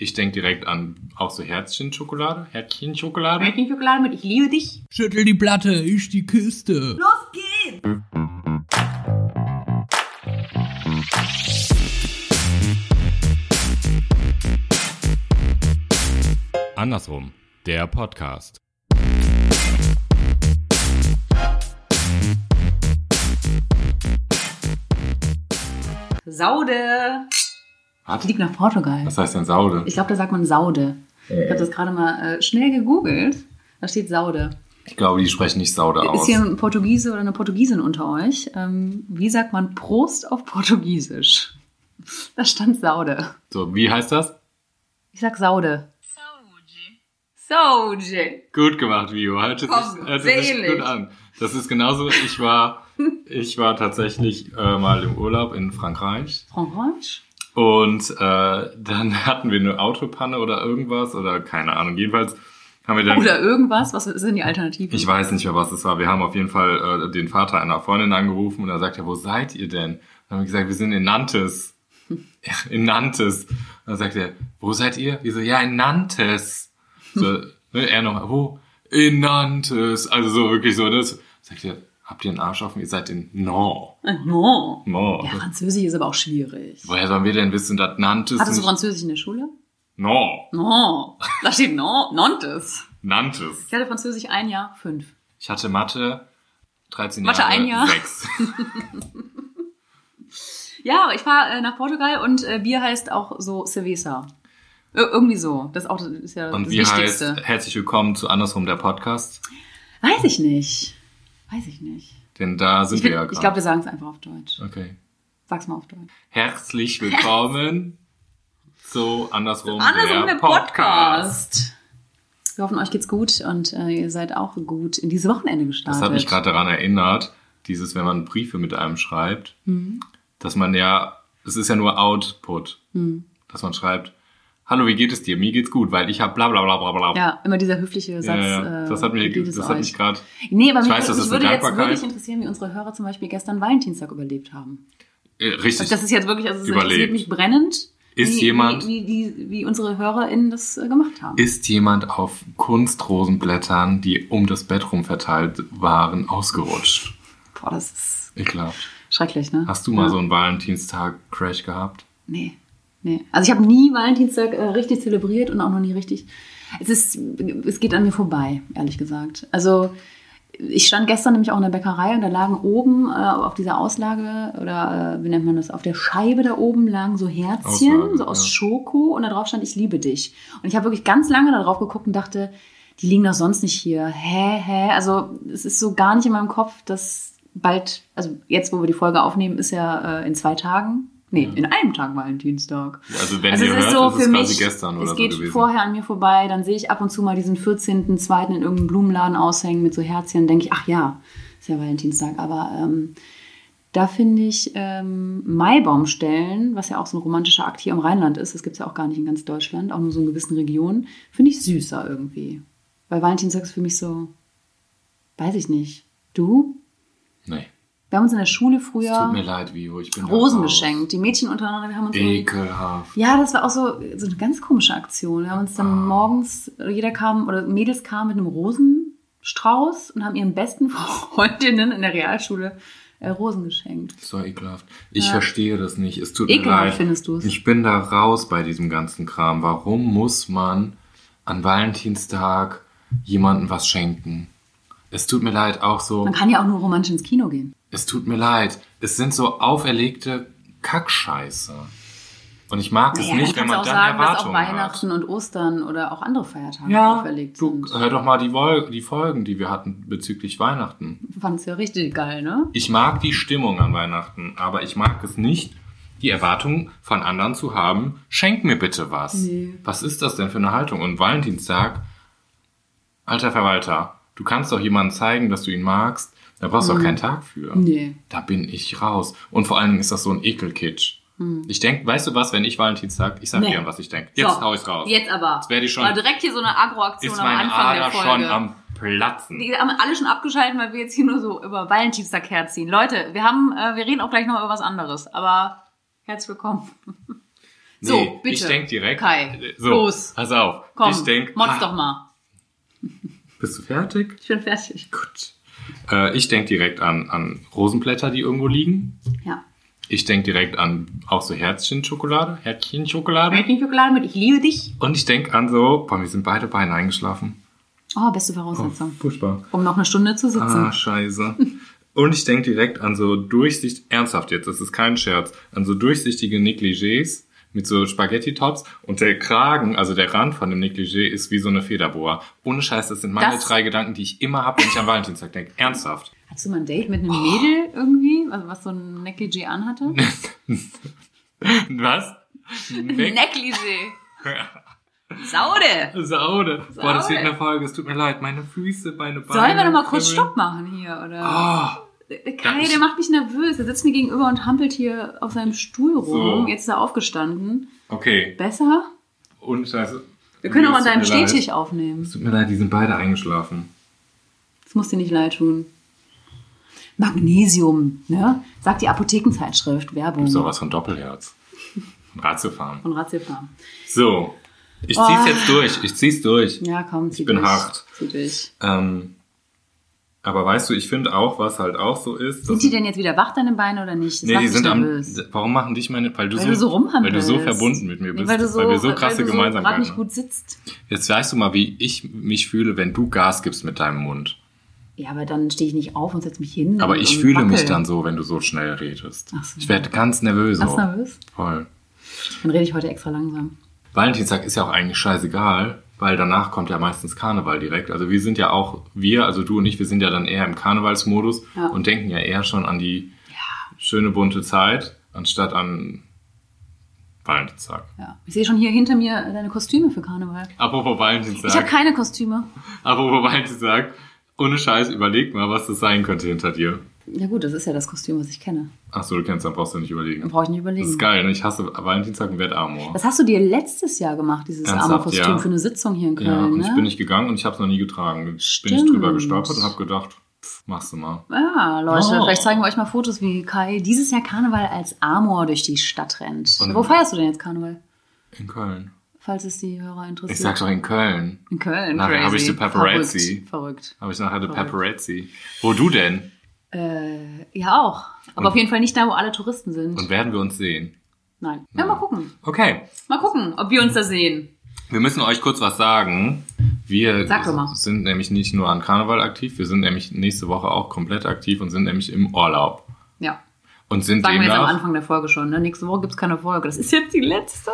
Ich denke direkt an auch so Herzchenschokolade, Herzchenschokolade. Schokolade mit Ich liebe dich. Schüttel die Platte, ich die Kiste. Los geht's! Andersrum, der Podcast. Saude. Was? Fliegt nach Portugal. Was heißt denn Saude? Ich glaube, da sagt man Saude. Ich habe das gerade mal äh, schnell gegoogelt. Da steht Saude. Ich glaube, die sprechen nicht Saude Ist aus. hier ein Portugiese oder eine Portugiesin unter euch? Ähm, wie sagt man Prost auf Portugiesisch? Da stand Saude. So, wie heißt das? Ich sag Saude. Saude. Saude. Gut gemacht, Vio. Hört Komm, sehr sich gut an. Das ist genauso. Ich war, ich war tatsächlich äh, mal im Urlaub in Frankreich. Frankreich? Und äh, dann hatten wir eine Autopanne oder irgendwas oder keine Ahnung. Jedenfalls haben wir dann. Oder irgendwas? Was denn die Alternative? Ich weiß nicht mehr, was es war. Wir haben auf jeden Fall äh, den Vater einer Freundin angerufen und er sagt ja, wo seid ihr denn? Dann haben wir gesagt, wir sind in Nantes. In Nantes. Und dann sagt er, wo seid ihr? Wir so, ja, in Nantes. So, ne, er noch, wo? In Nantes. Also so wirklich so, das. Sagt er, habt ihr einen Arsch offen? Ihr seid in Nantes. Äh, No. Nantes. Ja, Französisch ist aber auch schwierig. Woher sollen wir denn wissen, dass Nantes Hattest du. Französisch in der Schule? No. No. Da steht no. Nantes. Nantes. Ich hatte Französisch ein Jahr, fünf. Ich hatte Mathe 13 Mathe Jahre. ein Jahr. Sechs. Ja, ich fahre äh, nach Portugal und äh, Bier heißt auch so Cerveza. Ir irgendwie so. Das ist auch das ist ja Und das wie Wichtigste. heißt herzlich willkommen zu Andersrum der Podcast? Weiß ich nicht. Weiß ich nicht. Denn da sind Ich, wir ja ich gerade. glaube, wir sagen es einfach auf Deutsch. Okay. Sag's mal auf Deutsch. Herzlich willkommen zu Andersrum, Andersrum der, der Podcast. Wir hoffen, euch geht's gut und äh, ihr seid auch gut in dieses Wochenende gestartet. Das hat mich gerade daran erinnert, dieses, wenn man Briefe mit einem schreibt, Mhm. dass man ja, es ist ja nur Output, Mhm. dass man schreibt, hallo, wie geht es dir? Mir geht's gut, weil ich habe bla bla bla bla bla. Ja, immer dieser höfliche Satz. Ja, ja. äh, Das hat, mir, das hat euch? mich gerade. Nee, aber Ich mich, weiß, das mich würde jetzt wirklich interessieren, wie unsere Hörer zum Beispiel gestern Valentinstag überlebt haben. Äh, richtig. Das ist jetzt wirklich, also es Überlebt. interessiert mich brennend, Ist wie, jemand- wie, wie, wie, wie unsere HörerInnen das äh, gemacht haben. ist jemand auf Kunstrosenblättern, die um das Bett rum verteilt waren, ausgerutscht? Boah, das ist Ekelhaft. schrecklich, ne? Hast du mal ja. so einen Valentinstag-Crash gehabt? Nee, nee. Also ich habe nie Valentinstag äh, richtig zelebriert und auch noch nie richtig. Es ist, es geht an mir vorbei, ehrlich gesagt. Also ich stand gestern nämlich auch in der Bäckerei und da lagen oben äh, auf dieser Auslage oder äh, wie nennt man das, auf der Scheibe da oben lagen so Herzchen, Auslage, so aus ja. Schoko und da drauf stand, ich liebe dich. Und ich habe wirklich ganz lange da drauf geguckt und dachte, die liegen doch sonst nicht hier. Hä, hä? Also es ist so gar nicht in meinem Kopf, dass bald, also jetzt, wo wir die Folge aufnehmen, ist ja äh, in zwei Tagen. Nee, in einem Tag Valentinstag. Also wenn Also ihr es ist hört, so ist es quasi mich, gestern oder es so geht gewesen. vorher an mir vorbei, dann sehe ich ab und zu mal diesen 14.2. in irgendeinem Blumenladen aushängen mit so Herzchen, denke ich, ach ja, ist ja Valentinstag. Aber ähm, da finde ich ähm, Maibaumstellen, was ja auch so ein romantischer Akt hier im Rheinland ist, das gibt es ja auch gar nicht in ganz Deutschland, auch nur so in gewissen Regionen, finde ich süßer irgendwie. Weil Valentinstag ist für mich so, weiß ich nicht. Du? Nee. Wir haben uns in der Schule Es tut früher mir leid, Vivo. Ich bin Rosen geschenkt. Die Mädchen untereinander, wir haben uns Ekelhaft. ja, das war auch so, so eine ganz komische Aktion. Wir haben uns dann Ah. morgens, jeder kam, oder Mädels kamen mit einem Rosenstrauß und haben ihren besten Freundinnen in der Realschule äh, Rosen geschenkt. So ekelhaft. Ich Ja. verstehe das nicht. Es tut mir Ekelhaft leid. findest du es? Ich bin da raus bei diesem ganzen Kram. Warum muss man an Valentinstag jemandem was schenken? Es tut mir leid, auch so. Man kann ja auch nur romantisch ins Kino gehen. Es tut mir leid. Es sind so auferlegte Kackscheiße. Und ich mag es Naja, nicht, dann wenn man du dann auch sagen, dass auch Erwartungen hat. Weihnachten und Ostern oder auch andere Feiertage Ja, auferlegt du, sind. hör doch mal die, Vol die Folgen, die wir hatten bezüglich Weihnachten. Du fandest ja richtig geil, ne? Ich mag die Stimmung an Weihnachten, aber ich mag es nicht, die Erwartung von anderen zu haben, schenk mir bitte was. Nee. Was ist das denn für eine Haltung? Und Valentinstag, alter Verwalter, du kannst doch jemandem zeigen, dass du ihn magst, da brauchst du auch keinen Tag für. Mhm. Nee. Da bin ich raus. Und vor allen Dingen ist das so ein Ekelkitsch. Ich denk, weißt du was, wenn ich Valentinstag, ich sag Mhm. Nee. dir, was ich denk. Jetzt So, hau ich's raus. Jetzt aber. Jetzt werde ich schon- War direkt hier so eine Agro-Aktion am Anfang der Ader Folge. schon am Platzen. Die haben alle schon abgeschaltet, weil wir jetzt hier nur so über Valentinstag herziehen. Leute, wir haben, äh, wir reden auch gleich noch über was anderes, aber herzlich willkommen. So, Nee, bitte. Ich denk direkt. Kai, so, los. Pass auf. Komm, ich denk, motz ah, doch mal. Bist du fertig? Ich bin fertig. Gut. Äh, ich denk direkt an, an Rosenblätter, die irgendwo liegen. Ja. Ich denk direkt an auch so Herzchenschokolade. Herzchenschokolade. Schokolade mit Ich liebe dich. Und ich denk an so, boah, mir sind beide Beine eingeschlafen. Oh, beste Oh, Voraussetzung. furchtbar. Um noch eine Stunde zu sitzen. Ah, scheiße. Und ich denk direkt an so durchsichtig, ernsthaft jetzt, das ist kein Scherz, an so durchsichtige Negligés mit so Spaghetti-Tops und der Kragen, also der Rand von dem Negligé ist wie so eine Federboa. Ohne Scheiß, das sind meine Das- drei Gedanken, die ich immer habe, wenn ich an Valentinstag denke. Ernsthaft. Hattest du mal ein Date mit einem Mädel irgendwie, also was so ein Negligé anhatte? Was? Neck Negligé. Saude. Saude. Boah, das wird Saude. eine Folge, es tut mir leid. Meine Füße, meine Beine. Sollen wir noch mal kurz. Stopp machen hier, oder? Ah, Kai, ich- der macht mich nervös. Er sitzt mir gegenüber und hampelt hier auf seinem Stuhl rum. So. Jetzt ist er aufgestanden. okay. Besser? Und Scheiße. Wir können auch an deinem. Stehtisch aufnehmen. Es tut mir leid, die sind beide eingeschlafen. Das muss dir nicht leid tun. Magnesium, ne? Sagt die Apothekenzeitschrift, Werbung Sowas von Doppelherz. Ratiofarm. von Ratiofarm. So, ich Oh. zieh's jetzt durch. Ich zieh's durch. Ja, komm, zieh bin durch. hart. Zieh durch. Ähm, aber weißt du, ich finde auch, was halt auch so ist. Sind die denn jetzt wieder wach, deine Beine, oder nicht? Das Nee, die mich sind am. Warum machen dich meine. Weil du Weil so, du so Weil du so verbunden mit mir Nee, bist. weil du so, weil wir so krasse weil du so gerade Gemeinsamkeiten nicht haben. gut sitzt. Jetzt weißt du mal, wie ich mich fühle, wenn du Gas gibst mit deinem Mund. Ja, aber dann stehe ich nicht auf und setze mich hin. Aber ich fühle mich wackel. dann so, wenn du so schnell redest. Ach so. Ich werde ganz nervös. Ganz nervös? Voll. Dann rede ich heute extra langsam. Valentinstag ist ja auch eigentlich scheißegal, weil danach kommt ja meistens Karneval direkt. Also wir sind ja auch, wir, also du und ich, wir sind ja dann eher im Karnevalsmodus Ja. und denken ja eher schon an die schöne bunte Zeit, anstatt an Valentinstag. Ja. Ich sehe schon hier hinter mir deine Kostüme für Karneval. Apropos Ich habe Valentinstag, keine Kostüme. apropos Valentinstag, ohne Scheiß, überleg mal, was das sein könnte hinter dir. Ja gut, das ist ja das Kostüm, was ich kenne. Achso, du kennst, dann brauchst du nicht Dann überlegen. brauche ich nicht Das überlegen. ist geil, ne? Ich hasse Valentinstag und werde Amor. Das hast du dir letztes Jahr gemacht, dieses Ernsthaft, arme Kostüm ja. für eine Sitzung hier in Köln, Ja, und ne? ich bin nicht gegangen und ich habe es noch nie getragen. Bin ich Stimmt. drüber gestolpert und habe gedacht, pff, machst du mal. Ja, Leute, Oh. vielleicht zeigen wir euch mal Fotos, wie Kai dieses Jahr Karneval als Amor durch die Stadt rennt. Und- Wo feierst du denn jetzt Karneval? In Köln. Falls es die Hörer interessiert. Ich sag doch in Köln. In Köln. Nachher habe ich die Paparazzi. Verrückt. Verrückt. Habe ich nachher die. Paparazzi. Wo du denn? Äh, ja, auch. Aber auf jeden Fall nicht da, wo alle Touristen sind. Und werden wir uns sehen? Nein. Ja, mal gucken. Okay. Mal gucken, ob wir uns da sehen. Wir müssen euch kurz was sagen. Wir sind nämlich nicht nur an Karneval aktiv, wir sind nämlich nächste Woche auch komplett aktiv und sind nämlich im Urlaub. Ja. Und sind Sagen wir jetzt am demnach, Anfang der Folge schon. Ne? Nächste Woche gibt's keine Folge. Das ist jetzt die letzte.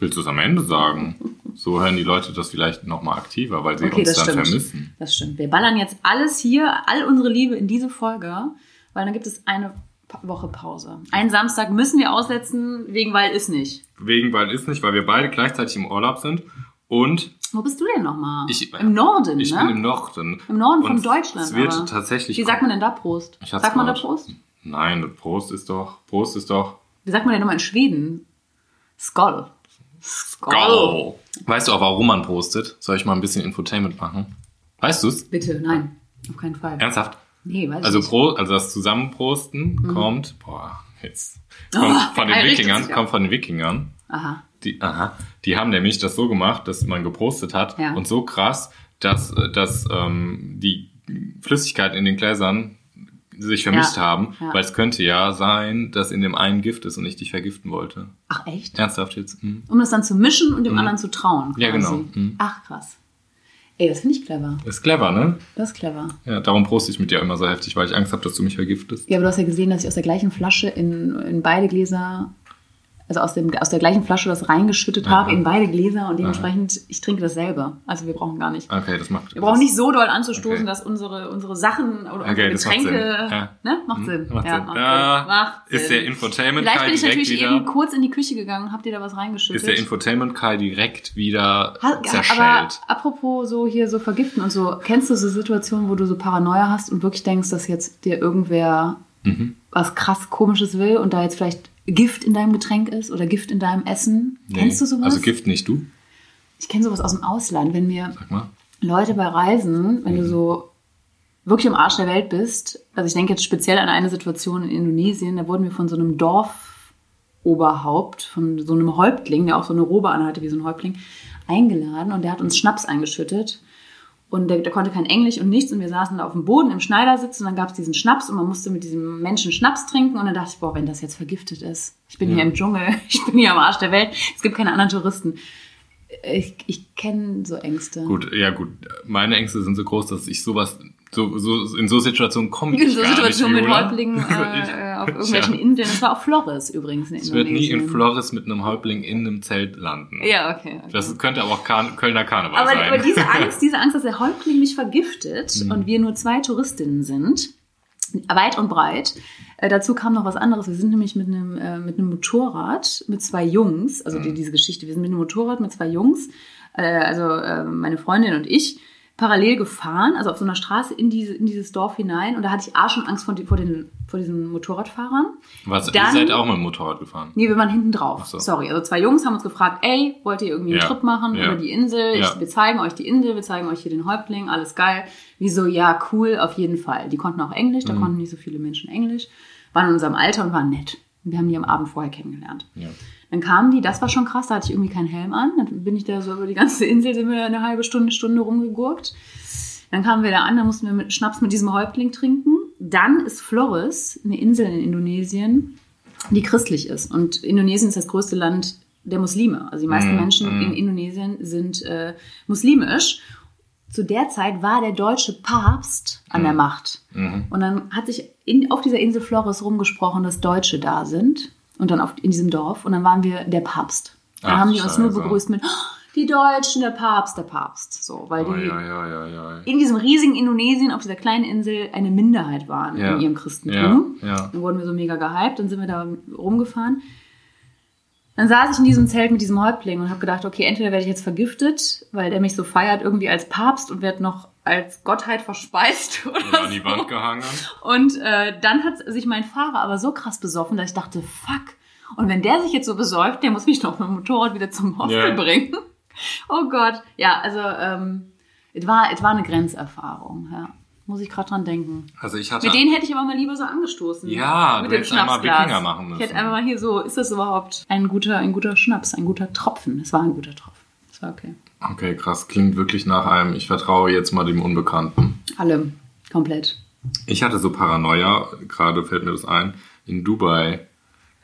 willst du es am Ende sagen? So hören die Leute das vielleicht nochmal aktiver, weil sie Okay, uns das dann stimmt. vermissen. Das stimmt. Wir ballern jetzt alles hier, all unsere Liebe in diese Folge, weil dann gibt es eine Woche Pause. Einen Samstag müssen wir aussetzen, wegen weil ist nicht. Wegen, weil ist nicht, weil wir beide gleichzeitig im Urlaub sind und Wo bist du denn nochmal? Ich- Im Norden, ich ne? bin im Norden. Im Norden von Und Deutschland. Es wird aber. tatsächlich. Wie sagt man denn da Prost? Ich Sagt man da. Prost? Nein, Prost ist doch. Prost ist doch. Wie sagt man denn nochmal in Schweden? Skoll. Go! Weißt du auch, warum man prostet? Soll ich mal ein bisschen Infotainment machen? Weißt du's? Bitte, nein. Auf keinen Fall. Ernsthaft? Nee, weiß Also, ich nicht. Pro, also das Zusammenprosten kommt, boah, jetzt. Oh, Kommt von den er Wikingern, kommt von den Wikingern. Aha. Die, aha, die haben nämlich das so gemacht, dass man geprostet hat Ja. und so krass, dass, dass ähm, die Flüssigkeit in den Gläsern sich vermischt Ja, haben, ja. weil es könnte ja sein, dass in dem einen Gift ist und ich dich vergiften wollte. Ach, echt? Ernsthaft jetzt? Hm. Um das dann zu mischen und dem anderen zu trauen. Ja, quasi. genau. Mhm. Ach, krass. Ey, das finde ich clever. Ist clever, ne? Das ist clever. Ja, darum proste ich mit dir immer so heftig, weil ich Angst habe, dass du mich vergiftest. Ja, aber du hast ja gesehen, dass ich aus der gleichen Flasche in, in beide Gläser, also aus, dem, aus der gleichen Flasche das reingeschüttet Aha. habe in beide Gläser und dementsprechend, ich trinke das selber. Also wir brauchen gar nicht. Okay, das macht Wir brauchen nicht so doll anzustoßen, Okay. dass unsere, unsere Sachen oder unsere Okay, das macht Getränke. Sinn. Ja. Ne? Macht Sinn. Macht ja, Sinn. Macht Da Sinn. Macht ist Sinn. der Infotainment Vielleicht bin ich direkt natürlich wieder. eben kurz in die Küche gegangen, habt ihr da was reingeschüttet? ist der Infotainment Kai direkt wieder Ha- Aber zerschellt. apropos so hier so vergiften und so, kennst du so Situationen, wo du so Paranoia hast und wirklich denkst, dass jetzt dir irgendwer Mhm. was krass komisches will und da jetzt vielleicht Gift in deinem Getränk ist oder Gift in deinem Essen? Nee. Kennst du sowas? Also Gift nicht du? ich kenne sowas aus dem Ausland, wenn mir Sag mal. Leute bei Reisen, wenn du Mhm. so wirklich im Arsch der Welt bist, also ich denke jetzt speziell an eine Situation in Indonesien, da wurden wir von so einem Oberhaupt von so einem Häuptling, der auch so eine Robe anhatte wie so ein Häuptling, eingeladen und der hat uns Schnaps eingeschüttet. Und der, der konnte kein Englisch und nichts und wir saßen da auf dem Boden im Schneidersitz und dann gab es diesen Schnaps und man musste mit diesem Menschen Schnaps trinken und dann dachte ich, boah, wenn das jetzt vergiftet ist. Ich bin hier im Dschungel, ich bin hier am Arsch der Welt, es gibt keine anderen Touristen. Ich, ich kenne so Ängste. Gut, ja gut. Meine Ängste sind so groß, dass ich sowas, so, so in so Situationen komme ich In so Situationen mit. Häuptlingen Ich- äh, auf irgendwelchen Inseln. Es war auf Flores übrigens in Ich werde nie in Indonesien. Flores mit einem Häuptling in einem Zelt landen. Ja, okay. okay. Das könnte aber auch Kar Kölner Karneval Aber, sein. aber diese Angst, diese Angst, dass der Häuptling mich vergiftet Mhm. und wir nur zwei Touristinnen sind, weit und breit. Äh, dazu kam noch was anderes. Wir sind nämlich mit einem, äh, mit einem Motorrad mit zwei Jungs, also Mhm. die, diese Geschichte, wir sind mit einem Motorrad mit zwei Jungs, äh, also äh, meine Freundin und ich, parallel gefahren, also auf so einer Straße in, diese, in dieses Dorf hinein. Und da hatte ich A schon Angst vor, die, vor, den, vor diesen Motorradfahrern. Was, ihr dann- seid auch mit dem Motorrad gefahren? Nee, wir waren hinten drauf. So. Sorry. Also zwei Jungs haben uns gefragt, ey, wollt ihr irgendwie einen Ja. Trip machen Ja. über die Insel? Ich, Ja. wir zeigen euch die Insel, wir zeigen euch hier den Häuptling, alles geil. Wieso? Ja, cool, auf jeden Fall. Die konnten auch Englisch, Mhm. da konnten nicht so viele Menschen Englisch, waren in unserem Alter und waren nett. Und wir haben die am Abend vorher kennengelernt. Ja. Dann kamen die, das war schon krass, da hatte ich irgendwie keinen Helm an. Dann bin ich da so über die ganze Insel, sind wir eine halbe Stunde, Stunde rumgegurkt. Dann kamen wir da an, dann mussten wir mit Schnaps mit diesem Häuptling trinken. Dann ist Flores, eine Insel in Indonesien, die christlich ist. Und Indonesien ist das größte Land der Muslime. Also die meisten Mm, Menschen mm. in Indonesien sind äh, muslimisch. Zu der Zeit war der deutsche Papst an der Macht. Mhm. Und dann hat sich in, auf dieser Insel Flores rumgesprochen, dass Deutsche da sind. Und dann auf, in diesem Dorf. Und dann waren wir der Papst. Da Ach, haben die uns nur begrüßt mit, "Oh, die Deutschen, der Papst, der Papst. So, weil Oh, die ja, ja, ja, ja. in diesem riesigen Indonesien auf dieser kleinen Insel eine Minderheit waren in ihrem Christentum. Dann wurden wir so mega gehypt, dann sind wir da rumgefahren. Dann saß ich in diesem Zelt mit diesem Häuptling und habe gedacht, okay, entweder werde ich jetzt vergiftet, weil der mich so feiert irgendwie als Papst und werde noch als Gottheit verspeist oder, Oder an die so. Wand gehangen. Und äh, dann hat sich mein Fahrer aber so krass besoffen, dass ich dachte, fuck. Und wenn der sich jetzt so besäuft, der muss mich doch mit dem Motorrad wieder zum Hostel Ja. bringen. Oh Gott. Ja, also ähm, es war, war eine Grenzerfahrung. Ja. Muss ich gerade dran denken. Also ich hatte. Mit denen hätte ich aber mal lieber so angestoßen. Ja, mit du hättest einmal Wikinger machen Ich müssen. hätte einfach mal hier so, ist das überhaupt ein guter, ein guter Schnaps, ein guter Tropfen? Es war ein guter Tropfen. Es war okay. Okay, krass. Klingt wirklich nach einem, ich vertraue jetzt mal dem Unbekannten. Alle. Komplett. Ich hatte so Paranoia, gerade fällt mir das ein, in Dubai.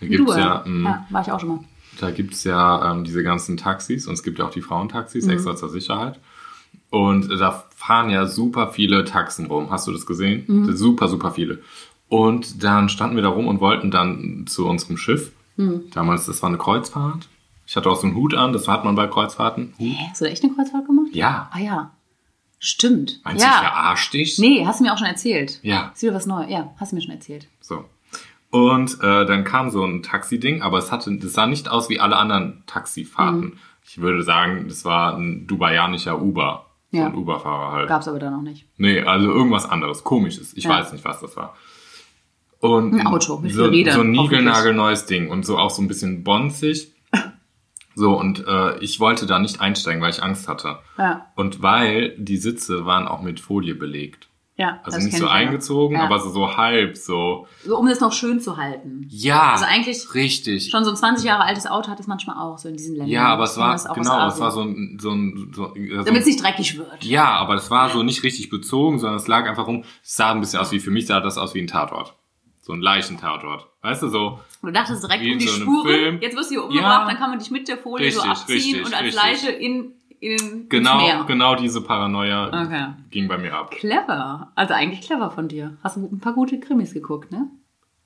Da gibt's du, ja, mh, ja, war ich auch schon mal. da gibt's ja ähm, diese ganzen Taxis und es gibt ja auch die Frauentaxis Mhm. extra zur Sicherheit. Und da fahren ja super viele Taxen rum. Hast du das gesehen? Mhm. Super, super viele. Und dann standen wir da rum und wollten dann zu unserem Schiff. Mhm. Damals, das war eine Kreuzfahrt. Ich hatte auch so einen Hut an, das hat man bei Kreuzfahrten. Hä, hast du da echt eine Kreuzfahrt gemacht? Ja. Ah ja. Stimmt. Meinst du, ja. ich verarscht dich? Nee, hast du mir auch schon erzählt. Ja. Ist wieder was Neues. Ja, hast du mir schon erzählt. So. Und äh, dann kam so ein Taxi-Ding, aber es hatte, das sah nicht aus wie alle anderen Taxifahrten. Mhm. Ich würde sagen, das war ein dubaianischer Uber. So Ja. ein Uber-Fahrer halt. Gab's aber da noch nicht. Nee, also irgendwas anderes, komisches. Ich Ja. weiß nicht, was das war. Und Ein Auto mit so, Rädern, so ein niegelnagelneues Ding und so auch so ein bisschen bonzig. So, und äh, ich wollte da nicht einsteigen, weil ich Angst hatte. Ja. Und weil die Sitze waren auch mit Folie belegt. Ja. Also nicht so eingezogen, Ja. aber so, so halb, so. So, um das noch schön zu halten. Ja, Also eigentlich richtig. Schon so ein 20 Jahre altes Auto hat es manchmal auch, so in diesen Ländern. Ja, aber es war, genau, es war so ein, so ein, so, so Damit es nicht dreckig wird. ja, aber es war so nicht richtig bezogen, sondern es lag einfach rum, es sah ein bisschen aus wie, für mich sah das aus wie ein Tatort. So ein Leichentatort. Weißt du, so, Und du dachtest direkt um die so Spuren. Film. Jetzt wirst du hier umgebracht, Ja. dann kann man dich mit der Folie so Richtig, abziehen richtig, und als richtig. Leiche in, in genau, Meer. genau diese Paranoia Okay. ging bei mir ab. Clever. Also eigentlich clever von dir. Hast du ein paar gute Krimis geguckt, ne?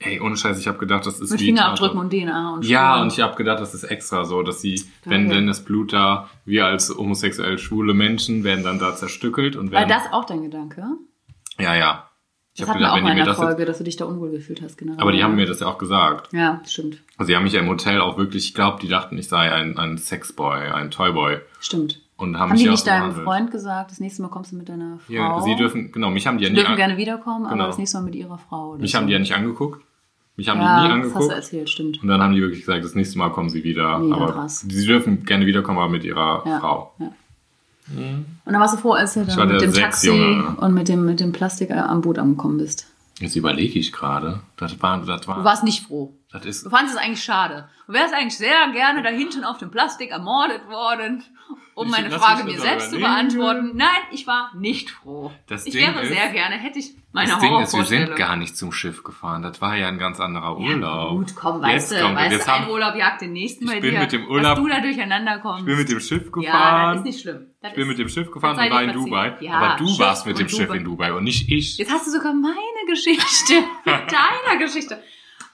Ey, ohne Scheiß, ich habe gedacht, das ist Mit Fingerabdrücken und DNA und Ja, Spuren. und ich habe gedacht, das ist extra so, dass sie, wenn, Geil. wenn das Blut da, wir als homosexuell schwule Menschen werden dann da zerstückelt und War werden. das auch dein Gedanke? ja, ja. Ich Das habe hatten wir gedacht, auch wenn mal in der das jetzt. Folge, dass du dich da unwohl gefühlt hast, genau. Aber die haben mir das ja auch gesagt. Ja, stimmt. Also die haben mich ja im Hotel auch wirklich, ich glaube, die dachten, ich sei ein, ein Sexboy, ein Toyboy. Stimmt. Und haben, Haben mich die nicht auch deinem behandelt. Freund gesagt, das nächste Mal kommst du mit deiner Frau? Ja, sie dürfen, genau, mich haben die ja Sie nie, dürfen gerne wiederkommen, aber Genau. das nächste Mal mit ihrer Frau. Mich so. haben die ja nicht angeguckt. Mich haben ja, die nie das hast angeguckt. du erzählt, stimmt. Und dann haben die wirklich gesagt, das nächste Mal kommen sie wieder. Mega aber krass. sie dürfen gerne wiederkommen, aber mit ihrer Ja. Frau. Ja. Und dann warst du froh, als du dann mit dem Taxi Sechsjunge. und mit dem, mit dem Plastik am Boot angekommen bist. Jetzt überlege ich gerade. Das war, das Du war, warst nicht froh. Das ist, Du fandest es eigentlich schade. Du wärst eigentlich sehr gerne da hinten auf dem Plastik ermordet worden, um Ich- meine Frage mir selbst zu beantworten. Nein, ich war nicht froh. Das ich Ding wäre ist- sehr gerne, hätte ich meine das Ding ist, wir sind gar nicht zum Schiff gefahren. Das war ja ein ganz anderer Urlaub. Gut, komm, weißt Jetzt du, weißt du, ein haben- Urlaub jagt den nächsten Ich bei bin dir. mit dem Urlaub- Dass du da durcheinander kommst. Ich bin mit dem Schiff ja, gefahren. das ist nicht schlimm. Das ich bin mit dem Schiff gefahren und war in. Dubai. Ja, Aber du Schiff warst mit dem Schiff in Dubai und nicht ich. Jetzt hast du sogar meine Geschichte mit deiner Geschichte.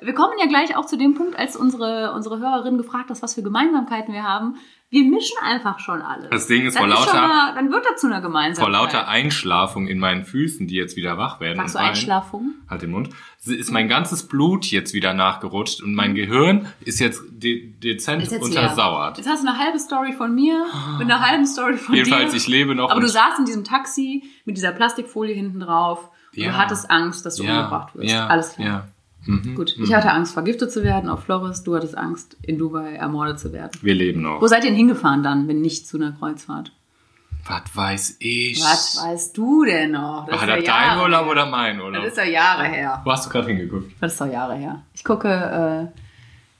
Wir kommen ja gleich auch zu dem Punkt, als unsere, unsere Hörerin gefragt hat, was für Gemeinsamkeiten wir haben. Wir mischen einfach schon alles. Das Ding ist, dann vor lauter- mal, dann wird das zu einer Vor Gemeinsamkeit. lauter Einschlafung in meinen Füßen, die jetzt wieder wach werden. Magst du Einschlafung? Halt den Mund. Ist mein ganzes Blut jetzt wieder nachgerutscht und mein Gehirn ist jetzt de dezent Ist jetzt untersauert. Jetzt hast du eine halbe Story von mir mit einer halben Story von Jedenfalls, dir. ich lebe noch Aber du saßt in diesem Taxi mit dieser Plastikfolie hinten drauf und Ja. du hattest Angst, dass du umgebracht wirst. Ja, Alles klar. Ja. Mhm. Gut, ich hatte Angst, vergiftet zu werden auf Flores. Du hattest Angst, in Dubai ermordet zu werden. Wir leben noch. Wo seid ihr denn hingefahren dann, wenn nicht zu einer Kreuzfahrt? Was weiß ich? Was weißt du denn noch? War ist das ja dein Urlaub oder mein Urlaub? Das ist ja Jahre her. Wo hast du gerade hingeguckt? Das ist doch Jahre her. Ich gucke äh,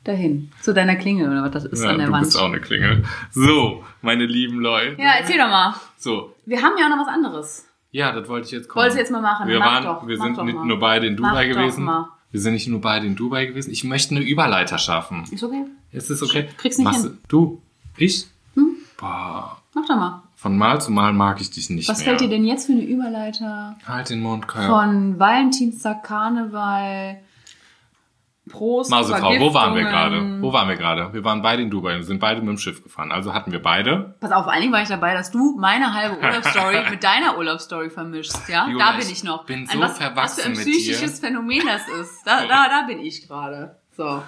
dahin, zu deiner Klingel oder was das ist Ja, an der du Wand. bist auch eine Klingel. So, meine lieben Leute. Ja, erzähl doch mal. So, Wir haben ja auch noch was anderes. ja, das wollte ich jetzt kommen. Wolltest du jetzt mal machen? Wir, Mach waren, doch, wir sind doch nicht mal. nur beide in Dubai Mach doch gewesen. mal. Wir sind nicht nur beide in Dubai gewesen. Ich möchte eine Überleiter schaffen. Ist okay. Ist das okay? Krieg's nicht Machst hin. Hm? Du? Ich? Boah. Mach doch mal. Von Mal zu Mal mag ich dich nicht Was mehr. fällt dir denn jetzt für eine Überleiter Halt den Mund, Kaya. von Valentinstag, Karneval, Prost, Mausefrau, wo waren wir gerade? Wo waren wir gerade? Wir waren beide in Dubai und sind beide mit dem Schiff gefahren. Also hatten wir beide. Pass auf, vor allen Dingen war ich dabei, dass du meine halbe Urlaubsstory mit deiner Urlaubsstory vermischst, ja? Jula, da bin ich ich noch. bin Ein so was, was für verwachsen ein psychisches Phänomen das ist. Da, da, da bin ich gerade. So,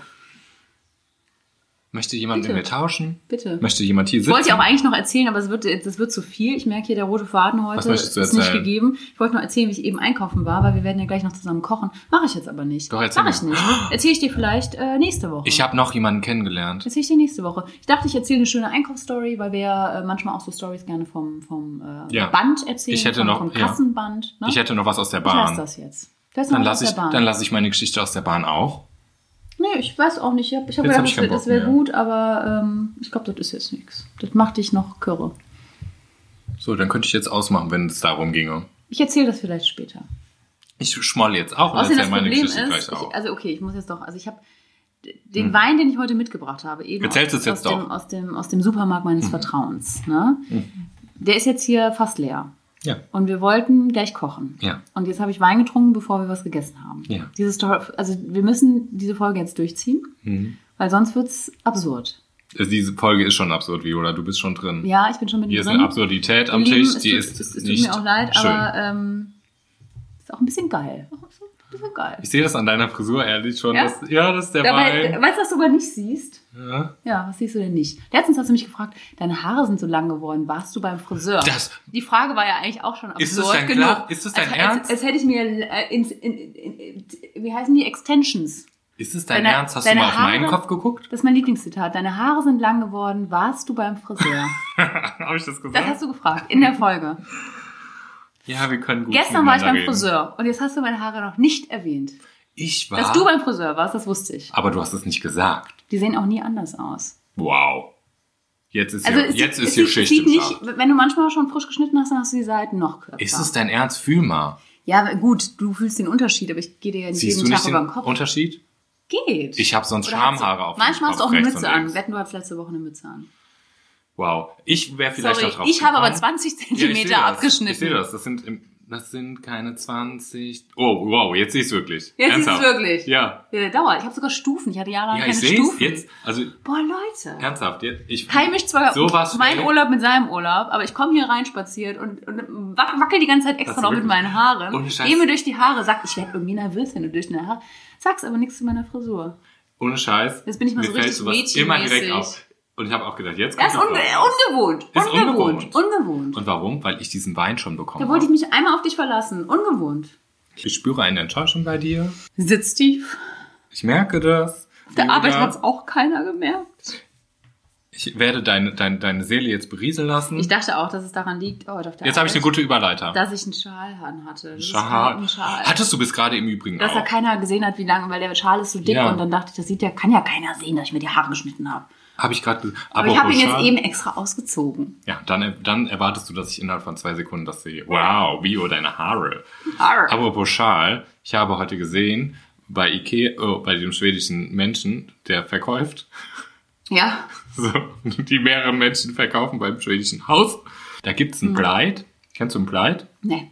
Möchte jemand Bitte. mit mir tauschen? bitte. Möchte jemand hier Ich sitzen? wollte ja auch eigentlich noch erzählen, aber es wird, das wird zu viel. Ich merke hier, der rote Faden heute ist nicht gegeben. Ich wollte nur erzählen, wie ich eben einkaufen war, weil wir werden ja gleich noch zusammen kochen. Mache ich jetzt aber nicht. Doch, erzähl Mach ich nicht. Erzähle ich dir vielleicht äh, nächste Woche. ich habe noch jemanden kennengelernt. Erzähle ich dir nächste Woche. Ich dachte, ich erzähle eine schöne Einkaufsstory, weil wir ja, äh, manchmal auch so Stories gerne vom, vom äh, Ja. Band erzählen. Ich hätte vom, noch- vom ja. Kassenband. Ne? Ich hätte noch was aus der Ich lass Bahn. das jetzt. Dann lasse ich, Bahn. dann lasse ich meine Geschichte aus der Bahn auch. Nee, ich weiß auch nicht. Ich habe ich hab Jetzt hab gedacht, ich das wäre wär gut, aber ähm, ich glaube, das ist jetzt nichts. Das macht dich noch kürre. So, dann könnte ich jetzt ausmachen, wenn es darum ginge. Ich erzähle das vielleicht später. Ich schmolle jetzt auch und erzähle das meine Problem Geschichte ist, gleich auch. ich, also okay, ich muss jetzt doch, also ich habe den Wein, den ich heute mitgebracht habe, eben Erzählst aus, es jetzt aus, doch. dem, aus, dem, aus dem Supermarkt meines Vertrauens. Ne? Der ist jetzt hier fast leer. Ja. Und wir wollten gleich kochen. Ja. Und jetzt habe ich Wein getrunken, bevor wir was gegessen haben. Ja. Diese Story, also wir müssen diese Folge jetzt durchziehen, Mhm. weil sonst wird's absurd. Also diese Folge ist schon absurd, Viola. Du bist schon drin. Ja, ich bin schon mit Hier ist drin. eine Absurdität am Lieben, Tisch, es die tut, ist es, es nicht tut mir auch leid, schön. aber ähm, ist auch ein bisschen geil. Ein bisschen geil. ich sehe das an deiner Frisur ehrlich schon. Ja? Das, ja, das ist der Dabei, Wein. weißt du, was du aber nicht siehst? Ja. Ja, was siehst du denn nicht? Letztens hast du mich gefragt, deine Haare sind so lang geworden, warst du beim Friseur? Das- Die Frage war ja eigentlich auch schon absurd Ist das dein genug. Klar- ist das dein als, Ernst? Als, als hätte ich mir, äh, ins, in, in, in, wie heißen die, Extensions. Ist es dein Deine- Ernst? Hast du mal auf meinen Haare- Kopf geguckt? Das ist mein Lieblingszitat. Deine Haare sind lang geworden, warst du beim Friseur? Habe ich das gesagt? Das hast du gefragt, in der Folge. Ja, wir können gut Gestern war ich beim reden. Friseur und jetzt hast du meine Haare noch nicht erwähnt. Ich war. Dass du beim Friseur warst, das wusste ich. aber du hast es nicht gesagt. Die sehen auch nie anders aus. Wow. Jetzt ist Also hier, jetzt sieht, ist hier Schicht sieht im nicht, Schacht. wenn du manchmal schon frisch geschnitten hast, dann hast du die Seiten noch kürzer. Ist es dein Ernst? Fühl mal. Ja, gut, du fühlst den Unterschied, aber ich gehe dir ja nicht Siehst jeden nicht Tag über den Kopf. Unterschied? Geht. Ich habe sonst Schamhaare auf Manchmal hast du auch eine Mütze an. Wetten, du hattest letzte Woche eine Mütze an. Wow. Ich wäre vielleicht Sorry, da drauf ich habe aber gekommen. 20 Ja, ich seh Zentimeter das. abgeschnitten. Ich sehe das. Das sind, das sind keine 20. Oh, wow, jetzt sehe ich es wirklich. Jetzt siehst du es wirklich. Ja. Ja, der dauert. Ich habe sogar Stufen. Ich hatte jahrelang Ja, keine ich sehe Stufen. jetzt. Also, Boah, Leute. ernsthaft. Jetzt, ich, Kai mischt zwar So was mein fake. Urlaub mit seinem Urlaub, aber ich komme hier rein spaziert und, und wac- wackel die ganze Zeit extra noch mit meinen Haaren. Ohne Scheiß. Gehe mir durch die Haare, sag, ich werde irgendwie nervös, wenn du durch deine Haare. Sag's aber nichts zu meiner Frisur. Ohne Scheiß. Jetzt bin ich mal so fällt richtig sowas immer direkt auf. Und ich habe auch gedacht, jetzt Das kommt ist unge ungewohnt. Ist ungewohnt. ungewohnt. Ungewohnt. Und warum? Weil ich diesen Wein schon bekommen Da wollte ich habe. mich einmal auf dich verlassen. Ungewohnt. Ich spüre eine Enttäuschung bei dir. Sitzt tief. Ich merke das. Auf der? Arbeit hat's auch keiner gemerkt. Ich werde deine, deine, deine Seele jetzt berieseln lassen. Ich dachte auch, dass es daran liegt. Oh, auf der jetzt habe ich eine gute Überleiter. Dass ich einen Schal hatte. Das Schal. Schal. Hattest du bis gerade im Übrigen dass da auch. keiner gesehen hat, wie lange, weil der Schal ist so dick Ja. und dann dachte ich, das sieht ja, kann ja keiner sehen, dass ich mir die Haare geschnitten habe. Habe ich gerade Aber ich habe ihn jetzt eben extra ausgezogen. Ja, dann, dann erwartest du, dass ich innerhalb von zwei Sekunden das sehe. Wow, Bio, deine Haare. Arr. Apropos Schal, ich habe heute gesehen, bei Ikea, oh, bei dem schwedischen Menschen, der verkauft, Ja, so, die mehrere Menschen verkaufen beim schwedischen Haus. Da gibt's Mhm. ein Bleit. Kennst du ein Bleit? ne.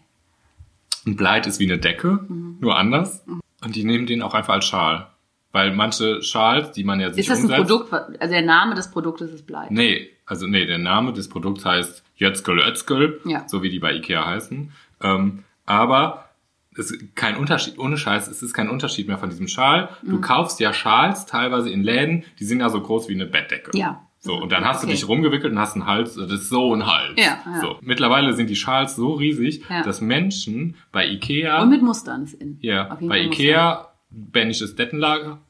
Ein Bleit ist wie eine Decke, Mhm. nur anders. Und die nehmen den auch einfach als Schal. Weil manche Schals, die man ja sich Ist das ein umsetzt, Produkt, also der Name des Produktes ist Blei? Nee, also nee, der Name des Produkts heißt Jötzkel Ötzkel, Ja. so wie die bei Ikea heißen. Ähm, aber es ist kein Unterschied, ohne Scheiß, es ist kein Unterschied mehr von diesem Schal. Mhm. Du kaufst ja Schals teilweise in Läden, die sind ja so groß wie eine Bettdecke. Ja. So, und dann hast du Okay. dich rumgewickelt und hast einen Hals, das ist so ein Hals. Ja, ja. So. Mittlerweile sind die Schals so riesig, Ja. dass Menschen bei Ikea, Und mit Mustern ist in. ja, bei Fall Ikea, dänisches Bettenlager,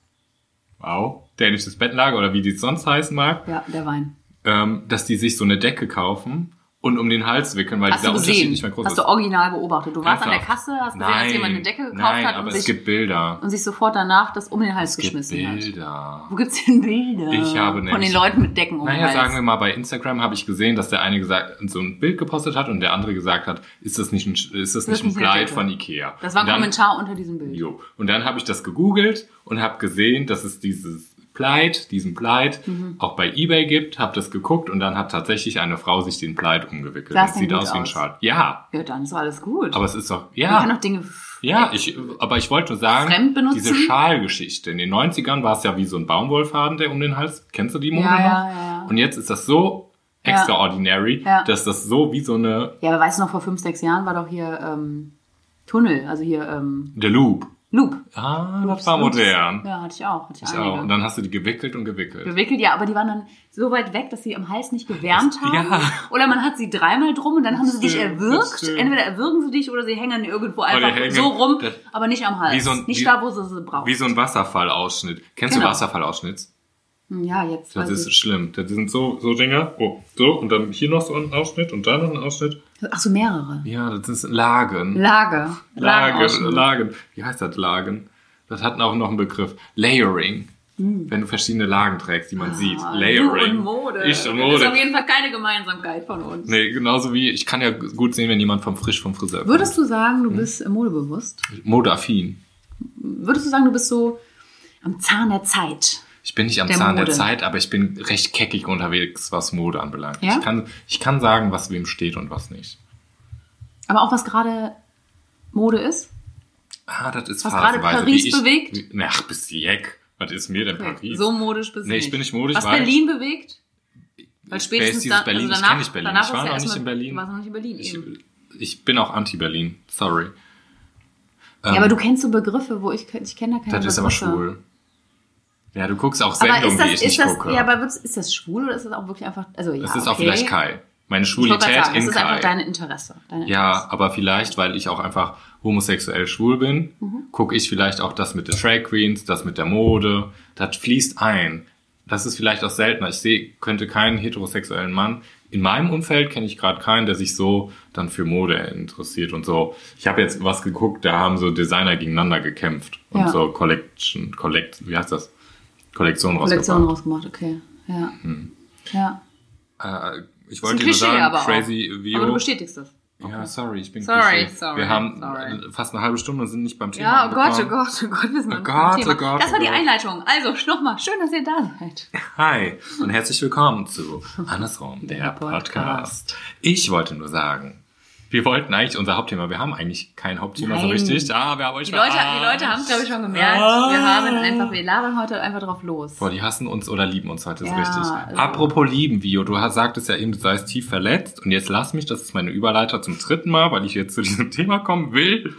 wow, dänisches Bettenlager oder wie die es sonst heißen mag. Ja, der Wein. ähm, dass die sich so eine Decke kaufen und um den Hals wickeln, weil Hast dieser Unterschied nicht mehr groß Hast ist. du original beobachtet. Du warst an der. Kasse, hast gesehen, dass jemand eine Decke gekauft nein, hat aber und es sich, gibt Bilder. und sich sofort danach das um den Hals Es gibt geschmissen hat. Bilder. Wo gibt's denn Bilder? Ich habe Von nämlich- den Leuten mit Decken um den Naja, sagen wir mal, bei Instagram habe ich gesehen, dass der eine gesagt, so ein Bild gepostet hat und der andere gesagt hat, ist das nicht ein, ist das nicht ein Kleid von Ikea? das war ein dann- Kommentar unter diesem Bild. Jo. Und dann habe ich das gegoogelt und habe gesehen, dass es dieses Kleid, diesen Kleid Mhm. auch bei eBay gibt, habe das geguckt und dann hat tatsächlich eine Frau sich den Kleid umgewickelt. Das sieht aus wie ein? Schal. Ja, Ja, dann ist alles gut. aber es ist doch, Man ja. kann doch Dinge Ja, ich, aber ich wollte nur sagen, diese Schalgeschichte. In den 90ern war es ja wie so ein Baumwollfaden, der um den Hals. Kennst du die Mode Ja, noch? ja, ja. Und jetzt ist das so extraordinary, Ja. dass das so wie so eine Ja, aber weißt du noch, vor fünf, sechs Jahren war doch hier ähm, Tunnel, also hier ähm, The Loop. Loop. Ah, Loops, das war Loops. modern. Ja, hatte ich auch. Hatte ich auch. Und dann hast du die gewickelt und gewickelt. Gewickelt, ja, aber die waren dann so weit weg, dass sie am Hals nicht gewärmt haben. Ja. Oder man hat sie dreimal drum und dann haben sie dich stimmt, das erwürgt. Entweder erwürgen sie dich oder sie hängen irgendwo einfach hängen- so rum, das- aber nicht am Hals. So ein- nicht wie- da, wo sie sie brauchen. Wie so ein Wasserfallausschnitt. Kennst Genau. du Wasserfallausschnitt? ja, jetzt Das ist ich. schlimm. Das sind so, so Dinger. Oh, so. Und dann hier noch so ein Ausschnitt und da noch ein Ausschnitt. Ach so, mehrere. Ja, das ist Lagen. Lagen, Lagenausschnitt. Lagen. Wie heißt das Lagen? Das hat auch noch einen Begriff. Layering. Wenn du verschiedene Lagen trägst, die man sieht. Hm. Ah, Layering. Du und Mode. Ich und Das ist auf Mode. jeden Fall keine Gemeinsamkeit von uns. Nee, genauso wie, ich kann ja gut sehen, wenn jemand vom Frisch vom Friseur kommt. Würdest du sagen, Hm? du bist äh, modebewusst? Modeaffin. Würdest du sagen, du bist so am Zahn der Zeit? Ich bin nicht am Der Zahn Mode. der Zeit, aber ich bin recht keckig unterwegs, was Mode anbelangt. Ja? Ich, kann, ich kann sagen, was wem steht und was nicht. Aber auch was gerade Mode ist? Ah, das ist Was gerade. Paris ich, bewegt? Wie, ach, bis Jeck. Was ist mir denn Paris? So modisch bist du Nee, ich bin nicht modisch, Was weil- Berlin bewegt? Weil spätestens da- Berlin? Also ich danach, kenne nicht Berlin. Danach Ich war ja noch nicht in Berlin. Warst noch nicht in Berlin. Ich, ich bin auch anti-Berlin. Sorry. ja, aber du kennst so Begriffe, wo ich, ich kenne da keine Das ist aber Begriffe. schwul. Ja, du guckst auch Sendungen, ist das, die ich ist nicht das, gucke. ja, aber ist das schwul oder ist das auch wirklich einfach, also ja, das ist okay. auch vielleicht Kai. Meine Schwulität sagen, in das ist einfach dein Interesse. Deine Ja, aber vielleicht, weil ich auch einfach homosexuell schwul bin, Mhm. gucke ich vielleicht auch das mit den Drag Queens, das mit der Mode. Das fließt ein. Das ist vielleicht auch seltener. Ich sehe, könnte keinen heterosexuellen Mann. In meinem Umfeld kenne ich gerade keinen, der sich so dann für Mode interessiert und so. Ich habe jetzt was geguckt, da haben so Designer gegeneinander gekämpft und Ja. so Collection, Collect, wie heißt das? Kollektion Kollektion rausgebracht. rausgemacht, okay. Ja. Ja. Äh, ich wollte nur Klischee sagen, aber auch. Crazy Vio. Aber du bestätigst das. Ja, sorry, ich bin Sorry, Klischee. sorry, Wir haben sorry. äh, fast eine halbe Stunde und sind nicht beim Thema Ja, oh Gott, oh. Gott, oh Gott, wir sind Oh Gott, beim Thema. oh Gott, Das war oh die Gott. Einleitung. Also, nochmal, schön, dass ihr da seid. Hi und herzlich willkommen zu Andersrum, der Der Podcast. Podcast. Ich wollte nur sagen, wir wollten eigentlich unser Hauptthema, wir haben eigentlich kein Hauptthema so Nein. richtig. Ah, wir haben euch Die Leute, die. Leute haben es, glaube ich, schon gemerkt. Ah. Wir haben einfach, wir labern heute einfach drauf los. Boah, die hassen uns oder lieben uns heute, ist Ja, richtig. also- Apropos lieben, Vio, du hast- sagtest ja eben, du seist tief verletzt und jetzt lass mich, das ist meine Überleiter zum dritten Mal, weil ich jetzt zu diesem Thema kommen will.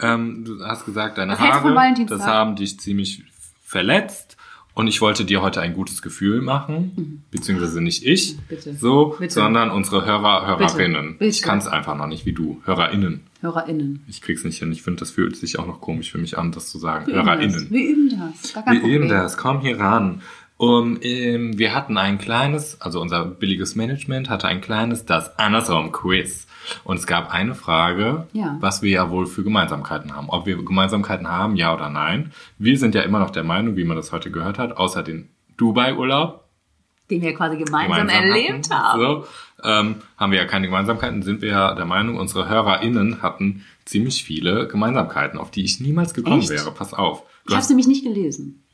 Ähm, du hast gesagt, deine Was Haare, das haben dich ziemlich verletzt und ich wollte dir heute ein gutes Gefühl machen, beziehungsweise nicht ich, Mhm. Bitte. so, Bitte. sondern unsere Hörer, Hörerinnen. Bitte. Ich kann es einfach noch nicht wie du, HörerInnen. HörerInnen. Ich krieg's nicht hin. Ich finde, das fühlt sich auch noch komisch für mich an, das zu sagen. Wir üben das. HörerInnen. Wir üben das. Gar kein Wir Problem. üben das. Komm hier ran. Um, ähm, wir hatten ein kleines, also unser billiges Management hatte ein kleines Das Andersrum Quiz. Und es gab eine Frage, Ja. was wir ja wohl für Gemeinsamkeiten haben. Ob wir Gemeinsamkeiten haben, ja oder nein. Wir sind ja immer noch der Meinung, wie man das heute gehört hat, außer den Dubai-Urlaub, Den wir quasi gemeinsam, gemeinsam erlebt hatten, haben. So, ähm, haben wir ja keine Gemeinsamkeiten, sind wir ja der Meinung, unsere HörerInnen hatten ziemlich viele Gemeinsamkeiten, auf die ich niemals gekommen Echt? wäre. Pass auf. Ich habe es nämlich nicht gelesen.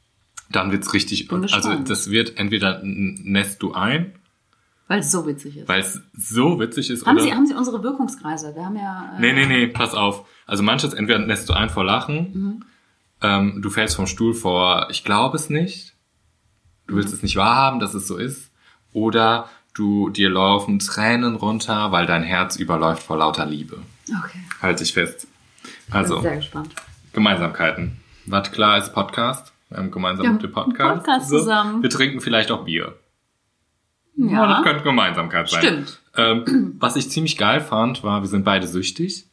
Dann wird's richtig, also das wird entweder nässt du ein, Weil es so witzig ist. weil es so witzig ist, Haben oder? Sie, haben Sie unsere Wirkungskreise? Wir haben ja. Äh, nee, nee, nee, pass auf. Also manches entweder nässt du ein vor Lachen, Mhm. ähm, du fällst vom Stuhl vor, ich glaube es nicht, du willst Mhm. es nicht wahrhaben, dass es so ist, oder du dir laufen Tränen runter, weil dein Herz überläuft vor lauter Liebe. Okay. Halt dich fest. Ich Also, bin sehr gespannt. Gemeinsamkeiten. Was klar ist Podcast. Wir haben gemeinsam Wir haben den Podcast. Podcast zusammen. Wir trinken vielleicht auch Bier. Ja, Ja. das könnte Gemeinsamkeit sein. Stimmt. Ähm, was ich ziemlich geil fand, war, wir sind beide süchtig.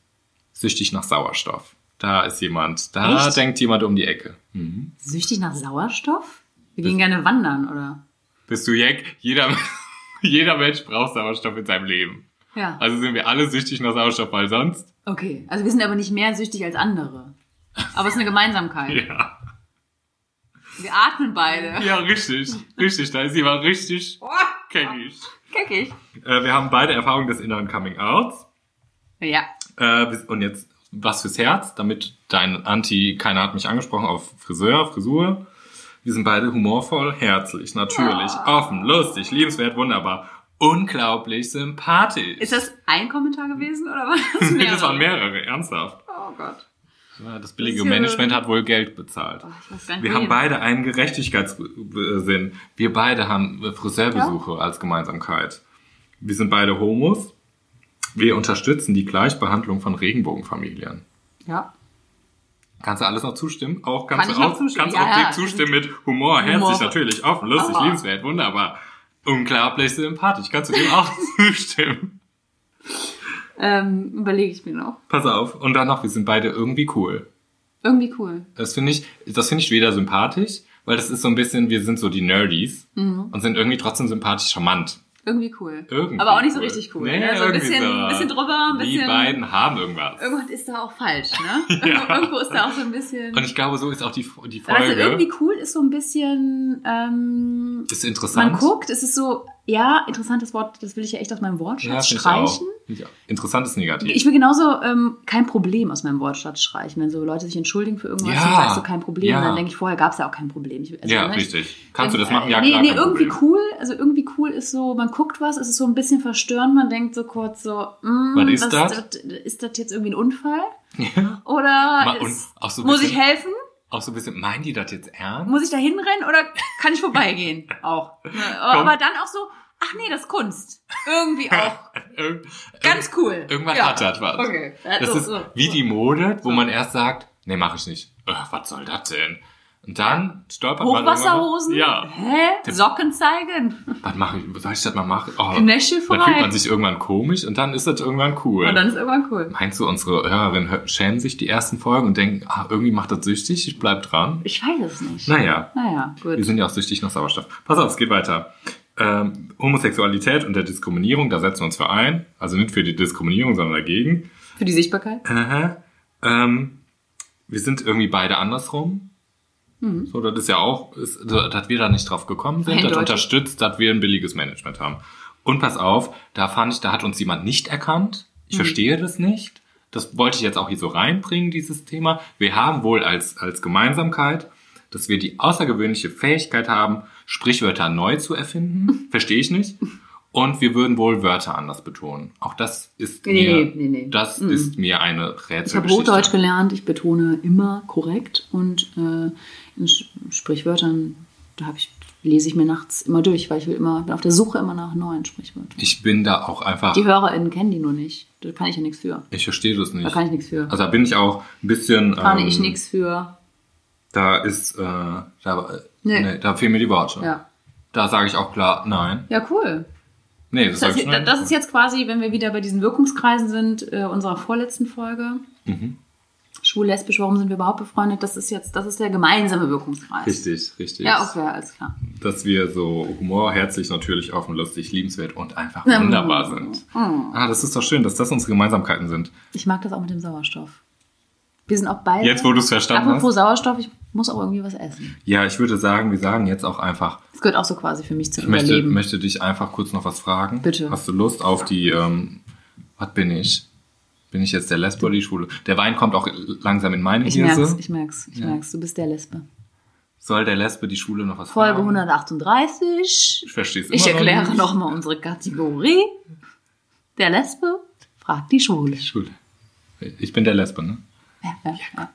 Süchtig nach Sauerstoff. Da ist jemand, da Echt? denkt jemand um die Ecke. Mhm. Süchtig nach Sauerstoff? Wir gehen gerne wandern, oder? Bist du Jack? Jeder, jeder Mensch braucht Sauerstoff in seinem Leben. Ja. Also sind wir alle süchtig nach Sauerstoff, weil sonst? Okay. Also wir sind aber nicht mehr süchtig als andere. Aber es ist eine Gemeinsamkeit. Ja. Wir atmen beide. Ja, richtig. Richtig. Da ist jemand richtig keckig. Keckig. Äh, wir haben beide Erfahrungen des inneren Coming-Outs. Ja. Äh, und jetzt was fürs Herz, damit dein Anti, keiner hat mich angesprochen, auf Friseur, Frisur. Wir sind beide humorvoll, herzlich, natürlich, Ah. offen, lustig, liebenswert, wunderbar, unglaublich sympathisch. Ist das ein Kommentar gewesen oder war das mehrere? das waren mehrere, ernsthaft. Oh Gott. Ja, das billige ja- Management hat wohl Geld bezahlt. Oh, Wir haben beide einen Gerechtigkeitssinn. Wir beide haben Friseurbesuche als Gemeinsamkeit. Wir sind beide Homos. Wir unterstützen die Gleichbehandlung von Regenbogenfamilien. Ja. Kannst du alles noch zustimmen? Auch Kann kannst ich du auch, zustimmen? kannst Ja, auch dem ja. zustimmen mit Humor, herzlich, Humor. natürlich, offen, lustig, Aber- liebenswert, wunderbar. Unglaublich sympathisch. Kannst du dem auch zustimmen? Ähm, überlege ich mir noch. Pass auf. Und dann noch, wir sind beide irgendwie cool. Irgendwie cool. Das finde ich, das finde ich weder sympathisch, weil das ist so ein bisschen, wir sind so die Nerdies Mhm. und sind irgendwie trotzdem sympathisch charmant. Irgendwie cool. Irgendwie Aber auch nicht so cool. richtig cool. Nee, ne? So ein bisschen, so. bisschen drüber, ein Die bisschen. beiden haben irgendwas. Irgendwas ist da auch falsch, ne? Irgendwo, irgendwo ist da auch so ein bisschen. Und ich glaube, so ist auch die, die Folge. irgendwie cool ist so ein bisschen. Ähm, ist interessant. man guckt, es ist so, ja, interessantes Wort, das will ich ja echt aus meinem ja, Wortschatz ich streichen. Auch. Finde ich auch. Interessant ist negativ. Ich will genauso ähm, kein Problem aus meinem Wortschatz streichen. Wenn so Leute sich entschuldigen für irgendwas, Ja. dann sagst du kein Problem. Ja. Dann denke ich, vorher gab es ja auch kein Problem. Ich, also, ja, ne, ich- richtig. Kannst du das machen? Ja, nee, klar. nee, irgendwie Problem. cool. Also irgendwie cool ist so, man guckt was, es ist so ein bisschen verstörend, man denkt so kurz so, mm, Was ist das? Ist das jetzt irgendwie ein Unfall? Ja. Oder ist, so muss ich helfen? Auch so ein bisschen, meinen die das jetzt ernst? Muss ich da hinrennen oder kann ich vorbeigehen? auch. Ne, Aber dann auch so, ach nee, das ist Kunst. Irgendwie auch. Irg- Ganz cool. Irgendwann Ja. hat das was. Okay. Das so, ist so. wie die Mode, wo man erst sagt, nee, mach ich nicht. Äh, was soll das denn? Und dann stolpert man Hochwasserhosen? Ja. Hä? Socken zeigen? Was mache ich? Soll ich das mal machen? Oh, der dann fühlt man sich irgendwann komisch und dann ist das irgendwann cool. Und dann ist irgendwann cool. Meinst du, unsere Hörerinnen hö- schämen sich die ersten Folgen und denken, ah, irgendwie macht das süchtig, ich bleib dran? Ich weiß es nicht. Naja, Naja, gut. wir sind ja auch süchtig nach Sauerstoff. Pass auf, es geht weiter. Ähm, Homosexualität und der Diskriminierung, da setzen wir uns für ein. Also nicht für die Diskriminierung, sondern dagegen. Für die Sichtbarkeit? Aha. Ähm, wir sind irgendwie beide andersrum. Mhm. So, das ist ja auch, ist, dass wir da nicht drauf gekommen sind. Das unterstützt, dass wir ein billiges Management haben. Und pass auf, da fand ich, da hat uns jemand nicht erkannt. Ich Mhm. verstehe das nicht. Das wollte ich jetzt auch hier so reinbringen, dieses Thema. Wir haben wohl als, als Gemeinsamkeit, dass wir die außergewöhnliche Fähigkeit haben, Sprichwörter neu zu erfinden. Verstehe ich nicht. Und wir würden wohl Wörter anders betonen. Auch das ist Nee, mir, nee, nee, das Mhm. ist mir eine Ich habe. Hochdeutsch gelernt, ich betone immer korrekt und äh, in Sprichwörtern, da habe ich, lese ich mir nachts immer durch, weil ich will immer, bin auf der Suche immer nach neuen Sprichwörtern. Ich bin da auch einfach, Die HörerInnen kennen die nur nicht. Da kann ich ja nichts für. ich verstehe das Da nicht. kann ich nichts für. Also da bin ich auch ein bisschen, Kann ähm, ich nichts für. Da ist, äh, da, Nee. nee. da fehlen mir die Worte. Ja. Da sage ich auch klar, nein. Ja, cool. Nee, das, Das, heißt, nein. das ist jetzt quasi, wenn wir wieder bei diesen Wirkungskreisen sind, äh, unserer vorletzten Folge. Mhm. schwul, lesbisch, warum sind wir überhaupt befreundet? Das ist jetzt, das ist der gemeinsame Wirkungskreis. Richtig, richtig. Ja, okay, alles klar. Dass wir so Humor, herzlich, natürlich, offen, lustig, liebenswert und einfach wunderbar mm, sind. mm. Ah, das ist doch schön, dass das unsere Gemeinsamkeiten sind. Ich mag das auch mit dem Sauerstoff. Wir sind auch beide. Jetzt, wo du es verstanden Apropos hast. Sauerstoff, ich muss auch irgendwie was essen. Ja, ich würde sagen, wir sagen jetzt auch einfach, Das gehört auch so quasi für mich zum ich möchte, Überleben. möchte dich einfach kurz noch was fragen. Bitte. Hast du Lust auf die, ähm, was bin ich? Bin ich jetzt der Lesbe oder die Schwule? Der Wein kommt auch langsam in meine ich Hirse. merk's, ich merk's, ich Ja. merk's. Du bist der Lesbe. Soll der Lesbe die Schwule noch was Folge fragen? 138. Ich verstehe es Ich erkläre noch nochmal unsere Kategorie. Der Lesbe fragt die Schwule. Schwule. Ich bin der Lesbe, ne? Ja, ja, ja.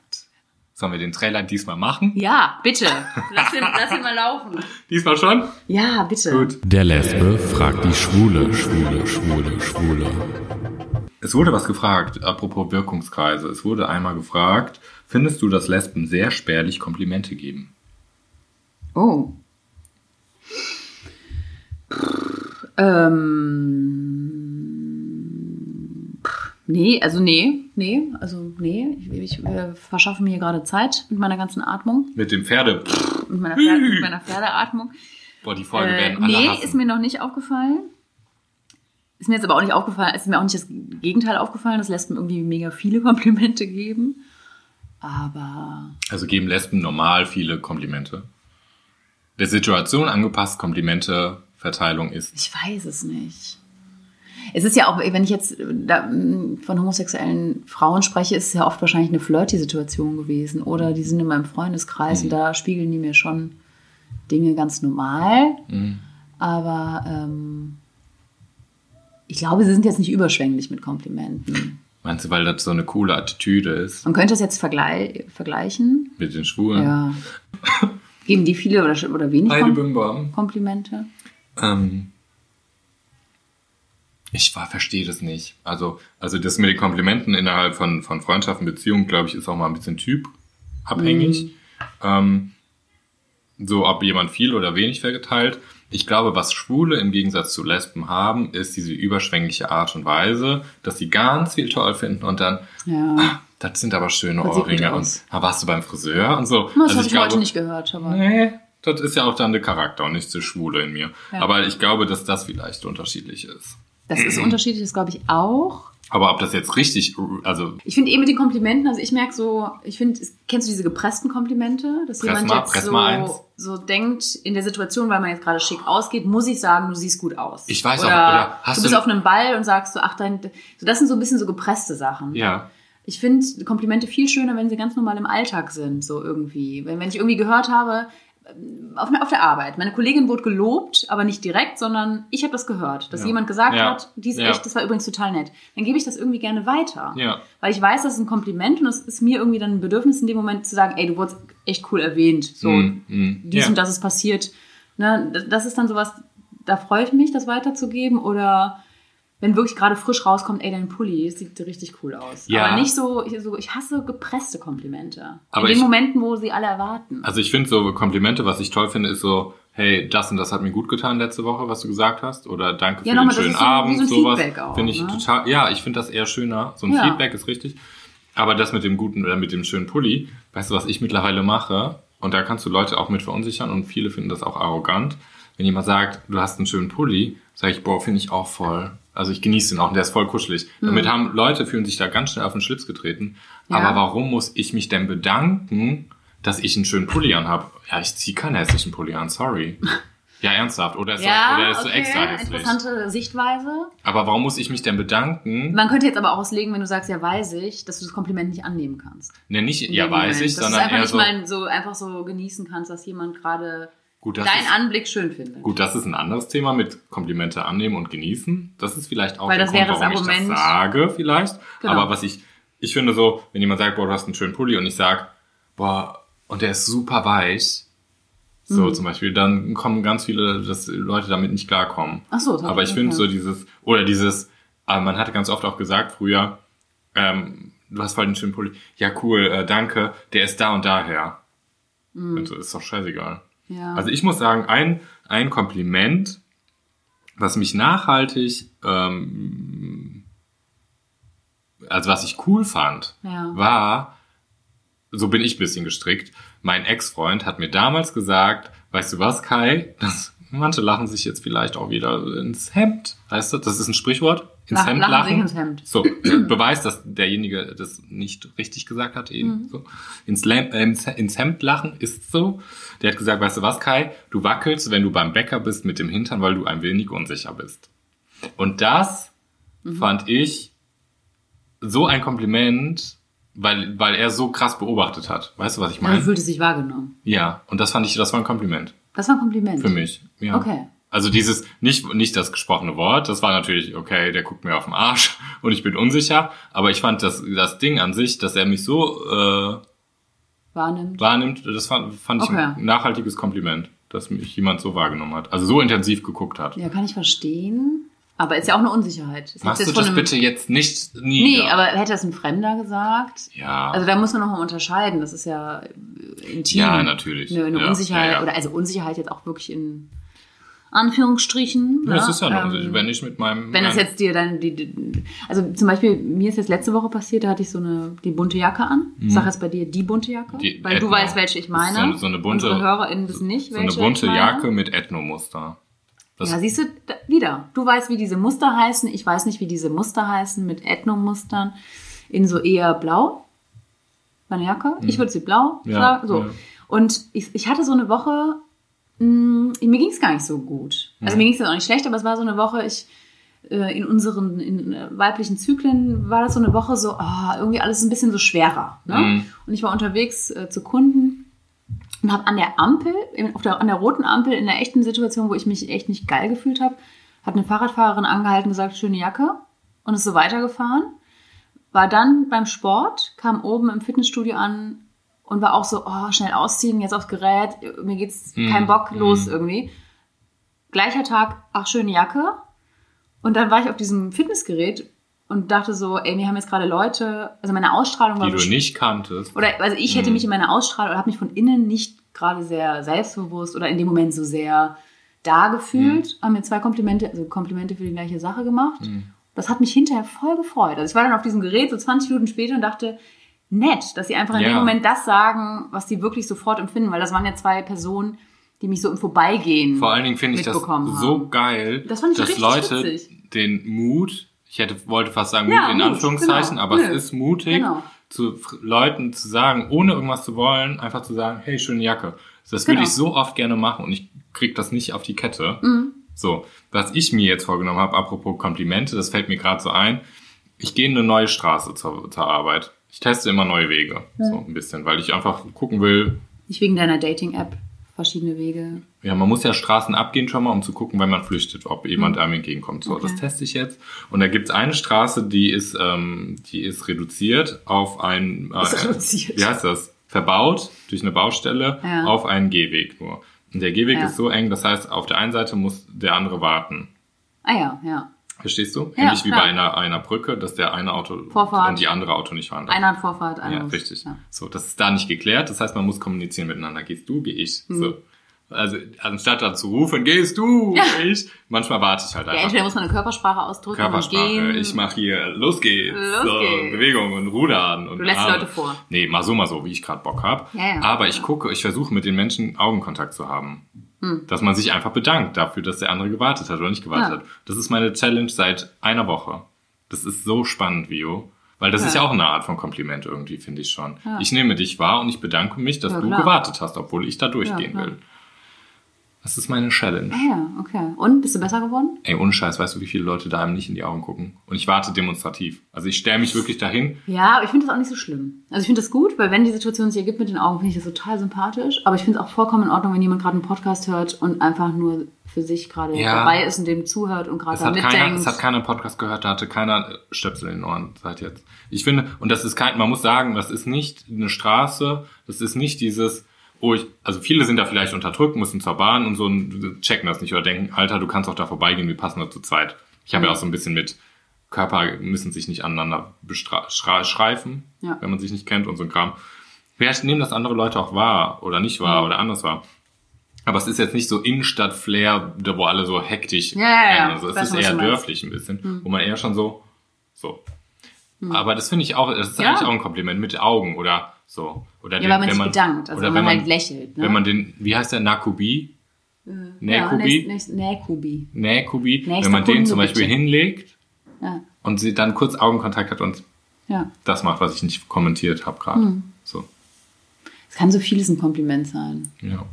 Sollen wir den Trailer diesmal machen? ja bitte. Lass ihn, lass ihn mal laufen. Diesmal schon? Ja, bitte. Gut. Der Lesbe fragt die Schwule, Schwule, Schwule, Schwule. Es wurde was gefragt, apropos Wirkungskreise. Es wurde einmal gefragt, findest du, dass Lesben sehr spärlich Komplimente geben? Oh. Ähm, nee, also nee, nee, also nee. Ich, ich äh, verschaffe mir hier gerade Zeit mit meiner ganzen Atmung, Mit dem Pferde. mit meiner, Pferde, mit meiner Pferdeatmung. Boah, die Folge Äh, werden alle nee, hassen. ist mir noch nicht aufgefallen. Ist mir jetzt aber auch nicht aufgefallen, ist mir auch nicht das Gegenteil aufgefallen, dass Lesben irgendwie mega viele Komplimente geben. Aber also geben Lesben normal viele Komplimente. Der Situation angepasst Komplimente Verteilung ist. Ich weiß es nicht. Es ist ja auch, wenn ich jetzt da, mm, von homosexuellen Frauen spreche, ist es ja oft wahrscheinlich eine Flirty-Situation gewesen. Oder die sind in meinem Freundeskreis und da spiegeln die mir schon Dinge ganz normal. Aber ähm, ich glaube, sie sind jetzt nicht überschwänglich mit Komplimenten. Meinst du, weil das so eine coole Attitüde ist Man könnte das jetzt verglei vergleichen. mit den Schwulen? Ja. Geben die viele oder, oder wenig Kom. Komplimente? Ähm, ich verstehe das nicht. Also, also das mit den Komplimenten innerhalb von, von Freundschaften, Beziehungen, glaube ich, ist auch mal ein bisschen typabhängig. Ähm, so, ob jemand viel oder wenig vergeteilt. Ich glaube, was Schwule im Gegensatz zu Lesben haben, ist diese überschwängliche Art und Weise, dass sie ganz viel toll finden und dann, Ja. das sind aber schöne Das Ohrringe und ah, warst du beim Friseur und so. Das Also habe ich, heute nicht gehört. Aber Nee, das ist ja auch dann der Charakter und nicht der Schwule in mir. Ja. Aber ich glaube, dass das vielleicht unterschiedlich ist. Das ist unterschiedlich, das glaube ich auch. Aber ob das jetzt richtig, also Ich finde eh mit den Komplimenten, also ich merke so, ich finde, kennst du diese gepressten Komplimente? Dass Press jemand mal, jetzt so, eins. so denkt, in der Situation, weil man jetzt gerade schick ausgeht, muss ich sagen, du siehst gut aus. Ich weiß auch, oder, oder hast du bist du- auf einem Ball und sagst so, ach, dein, so, das sind so ein bisschen so gepresste Sachen. ja, Ich finde Komplimente viel schöner, wenn sie ganz normal im Alltag sind, so irgendwie. Wenn, wenn ich irgendwie gehört habe, auf, auf der Arbeit, meine Kollegin wurde gelobt, aber nicht direkt, sondern ich habe das gehört, dass Ja. jemand gesagt Ja. hat, die ist Ja. echt, das war übrigens total nett. Dann gebe ich das irgendwie gerne weiter. Weil ich weiß, das ist ein Kompliment und es ist mir irgendwie dann ein Bedürfnis in dem Moment zu sagen, ey, du wurdest echt cool erwähnt. So, Mm, mm, dies und das ist passiert. Ne, das ist dann sowas, da freue ich mich, das weiterzugeben. Oder wenn wirklich gerade frisch rauskommt, ey, dein Pulli, sieht richtig cool aus. Ja. Aber nicht so ich, so, ich hasse gepresste Komplimente. Aber in den ich- Momenten, wo sie alle erwarten. Also ich finde so Komplimente, was ich toll finde, ist so, hey, das und das hat mir gut getan letzte Woche, was du gesagt hast. Oder danke Ja, für nochmal, den schönen so Abend, so sowas. Finde ich ne? total, ja, ich finde das eher schöner. So ein Ja. Feedback ist richtig. Aber das mit dem guten oder mit dem schönen Pulli, weißt du, was ich mittlerweile mache? Und da kannst du Leute auch mit verunsichern und viele finden das auch arrogant. Wenn jemand sagt, du hast einen schönen Pulli, sage ich, boah, finde ich auch voll. Also ich genieße den auch und der ist voll kuschelig. Damit haben Leute fühlen sich da ganz schnell auf den Schlips getreten. Mhm. Ja. Aber warum muss ich mich denn bedanken, dass ich einen schönen Pulli anhab? Ja, ich ziehe keinen hässlichen Pulli an, sorry. Ja, ernsthaft. Oder ist, ja, so, oder ist so okay, extra hässlich. interessante Sichtweise. Aber warum muss ich mich denn bedanken? Man könnte jetzt aber auch auslegen, wenn du sagst, ja, weiß ich, dass du das Kompliment nicht annehmen kannst. Ne, nicht, In ja, weiß Moment. ich, dass sondern du einfach eher nicht so, mal so einfach so genießen kannst, dass jemand gerade gut, deinen ist, Anblick schön findet. gut, das ist ein anderes Thema mit Komplimente annehmen und genießen. Das ist vielleicht auch Weil der das Grund, warum ich Argument. das sage, vielleicht. Genau. Aber was ich, ich finde so, wenn jemand sagt, boah, du hast einen schönen Pulli und ich sag, boah, und der ist super weich, Mhm. so zum Beispiel, dann kommen ganz viele, dass Leute damit nicht klarkommen. Ach so, Aber ich finde okay. so dieses, oder dieses, aber man hatte ganz oft auch gesagt früher, ähm, du hast voll den schönen Pulli. Ja, cool, äh, danke, der ist da und daher. Und so, ist doch scheißegal. Ja. Also ich muss sagen, ein, ein Kompliment, was mich nachhaltig, ähm, also was ich cool fand, Ja. war, so bin ich ein bisschen gestrickt. Mein Ex-Freund hat mir damals gesagt, weißt du was, Kai, das, manche lachen sich jetzt vielleicht auch wieder ins Hemd. Weißt du, das ist ein Sprichwort. Ins Lach- Hemd lachen lachen. ins Hemd. So, Beweis, dass derjenige das nicht richtig gesagt hat eben. Mhm. So. Ins, äh, ins, Hemd lachen ist so. Der hat gesagt, weißt du was, Kai, du wackelst, wenn du beim Bäcker bist mit dem Hintern, weil du ein wenig unsicher bist. Und das Mhm. fand ich so ein Kompliment, weil, weil er so krass beobachtet hat. Weißt du, was ich meine? fühlte sich wahrgenommen. Ja, und das fand ich, das war ein Kompliment Das war ein Kompliment. für mich. Ja. Okay. Also dieses, nicht, nicht das gesprochene Wort, das war natürlich, okay, der guckt mir auf den Arsch und ich bin unsicher, aber ich fand das, das Ding an sich, dass er mich so äh, Wahrnimmt. wahrnimmt, das fand, fand ich Okay. ein nachhaltiges Kompliment, dass mich jemand so wahrgenommen hat. Also so intensiv geguckt hat. Ja, kann ich verstehen. Aber ist ja auch eine Unsicherheit. Das Machst du das bitte jetzt nicht nie? Nee, aber hätte das ein Fremder gesagt? Ja. Also da muss man nochmal unterscheiden. Das ist ja äh, intim. Ja, natürlich. Eine, eine Ja, Unsicherheit, ja, ja. oder also Unsicherheit jetzt auch wirklich in Anführungsstrichen. Ja, das ne? ist ja eine Ähm, Unsicherheit. Wenn ich mit meinem. Wenn das jetzt dir dann die, also zum Beispiel, mir ist jetzt letzte Woche passiert, da hatte ich so eine, die bunte Jacke an. Ich sag jetzt bei dir die bunte Jacke, Mhm. Die weil du Ethno. weißt, welche ich meine. So eine- so eine bunte- Unsere HörerInnen wissen nicht, so eine welche bunte. Jacke mit Ethnomuster. Das, Ja, siehst du, wieder. Du weißt, wie diese Muster heißen. Ich weiß nicht, wie diese Muster heißen mit Ethnomustern. In so eher blau. Meine Jacke. Ich würde sie blau Mhm. Ja, sagen. So. ja. Und ich, ich hatte so eine Woche, mh, mir ging es gar nicht so gut. Also Mhm. mir ging es auch nicht schlecht, aber es war so eine Woche, ich äh, in unseren in, äh, weiblichen Zyklen war das so eine Woche so, ah, irgendwie alles ein bisschen so schwerer. Ne? Mhm. Und ich war unterwegs äh, zu Kunden und habe an der Ampel, auf der, an der roten Ampel, in einer echten Situation, wo ich mich echt nicht geil gefühlt habe, hat eine Fahrradfahrerin angehalten und gesagt, schöne Jacke und ist so weitergefahren. War dann beim Sport, kam oben im Fitnessstudio an und war auch so, oh, schnell ausziehen, jetzt aufs Gerät, mir geht's kein Bock, los irgendwie. Gleicher Tag, ach, schöne Jacke. Und dann war ich auf diesem Fitnessgerät und dachte so, ey, mir haben jetzt gerade Leute, also meine Ausstrahlung war die du nicht kanntest. oder also ich Mhm. hätte mich in meiner Ausstrahlung oder habe mich von innen nicht gerade sehr selbstbewusst oder in dem Moment so sehr da gefühlt, Mhm. haben mir zwei Komplimente, also Komplimente für die gleiche Sache gemacht. Das hat mich hinterher voll gefreut. Also ich war dann auf diesem Gerät so 20 Minuten später und dachte, nett, dass sie einfach in Ja. dem Moment das sagen, was sie wirklich sofort empfinden, weil das waren ja zwei Personen, die mich so im Vorbeigehen Vor allen Dingen finde ich das mitbekommen so haben. geil, Das fand ich dass Leute witzig. den Mut, ich hätte, wollte fast sagen Ja, Mut in Anführungszeichen, genau. aber Nö. es ist mutig, Genau. zu Leuten zu sagen, ohne irgendwas zu wollen, einfach zu sagen, hey, schöne Jacke. Das würde Genau. ich so oft gerne machen und ich krieg das nicht auf die Kette. Mhm. So, was ich mir jetzt vorgenommen habe, apropos Komplimente, das fällt mir gerade so ein, ich gehe in eine neue Straße zur, zur Arbeit. Ich teste immer neue Wege, so ein bisschen, weil ich einfach gucken will, Nicht wegen deiner Dating-App, verschiedene Wege. Ja, man muss ja Straßen abgehen schon mal, um zu gucken, wenn man flüchtet, ob jemand einem entgegenkommt. So, Mhm. Okay. das teste ich jetzt. Und da gibt's eine Straße, die ist, ähm, die ist reduziert auf ein, äh, Ist reduziert. wie heißt das? Verbaut durch eine Baustelle Ja. auf einen Gehweg nur. Und der Gehweg Ja. ist so eng, das heißt, auf der einen Seite muss der andere warten. Ah ja, ja. Verstehst du? Ja, Ähnlich wie klar. bei einer, einer Brücke, dass der eine Auto Vorfahrt. und die andere Auto nicht fahren darf. Einer hat Vorfahrt, einer Ja, richtig. Ja. So, das ist da nicht geklärt. Das heißt, man muss kommunizieren miteinander. Gehst du, geh ich. Hm. So. Also, anstatt dann zu rufen, gehst du, geh ich. Manchmal warte ich halt Ja, einfach. entweder muss man eine Körpersprache ausdrücken Körpersprache. und gehen. Ich mache hier, los geht's. Los so, geht's. Bewegung und Rudern. Und Du lässt Arme. Leute vor. Nee, mal so, mal so, wie ich gerade Bock hab. Ja, ja. Aber ich gucke, ich versuche mit den Menschen Augenkontakt zu haben. Hm. Dass man sich einfach bedankt dafür, dass der andere gewartet hat oder nicht gewartet Ja. hat. Das ist meine Challenge seit einer Woche. Das ist so spannend, Vio. Weil das Ja. ist ja auch eine Art von Kompliment irgendwie, finde ich schon. Ja. Ich nehme dich wahr und ich bedanke mich, dass Ja, du gewartet hast, obwohl ich da durchgehen will. Das ist meine Challenge. Ah ja, okay. Und, bist du besser geworden? Ey, ohne Scheiß, weißt du, wie viele Leute da einem nicht in die Augen gucken? Und ich warte demonstrativ. Also ich stelle mich wirklich dahin. Ja, aber ich finde das auch nicht so schlimm. Also ich finde das gut, weil wenn die Situation sich ergibt mit den Augen, finde ich das total sympathisch. Aber ich finde es auch vollkommen in Ordnung, wenn jemand gerade einen Podcast hört und einfach nur für sich gerade Ja. dabei ist und dem zuhört und gerade da keiner, mitdenkt. es hat keiner Podcast gehört, da hatte keiner Stöpsel in den Ohren seit jetzt. Ich finde, und das ist kein, man muss sagen, das ist nicht eine Straße, das ist nicht dieses, oh ich, also viele sind da vielleicht unterdrückt, müssen zur Bahn und so und checken das nicht oder denken, Alter, du kannst auch da vorbeigehen, wir passen da zu zweit. Ich habe ja auch so ein bisschen mit Körper müssen sich nicht aneinander schreifen, Ja. wenn man sich nicht kennt und so ein Kram. Vielleicht nehmen das andere Leute auch wahr oder nicht wahr oder anders wahr. Aber es ist jetzt nicht so Innenstadt-Flair, wo alle so hektisch Ja, ja, ja. Also es ist eher dörflich ein bisschen, wo man eher schon so, so. Aber das finde ich auch, das ist Ja. eigentlich auch ein Kompliment mit Augen oder So. Oder Ja, den, weil man wenn sich man, bedankt, also oder wenn man halt lächelt. Ne? Wenn man den, wie heißt der, Nakubi? nächst, Nähkubi. Nähkubi. Nächster Wenn man den zum Beispiel hinlegt Ja, und sie dann kurz Augenkontakt hat und ja. das macht, was ich nicht kommentiert habe gerade. Hm. So. Es kann so vieles ein Kompliment sein. Ja.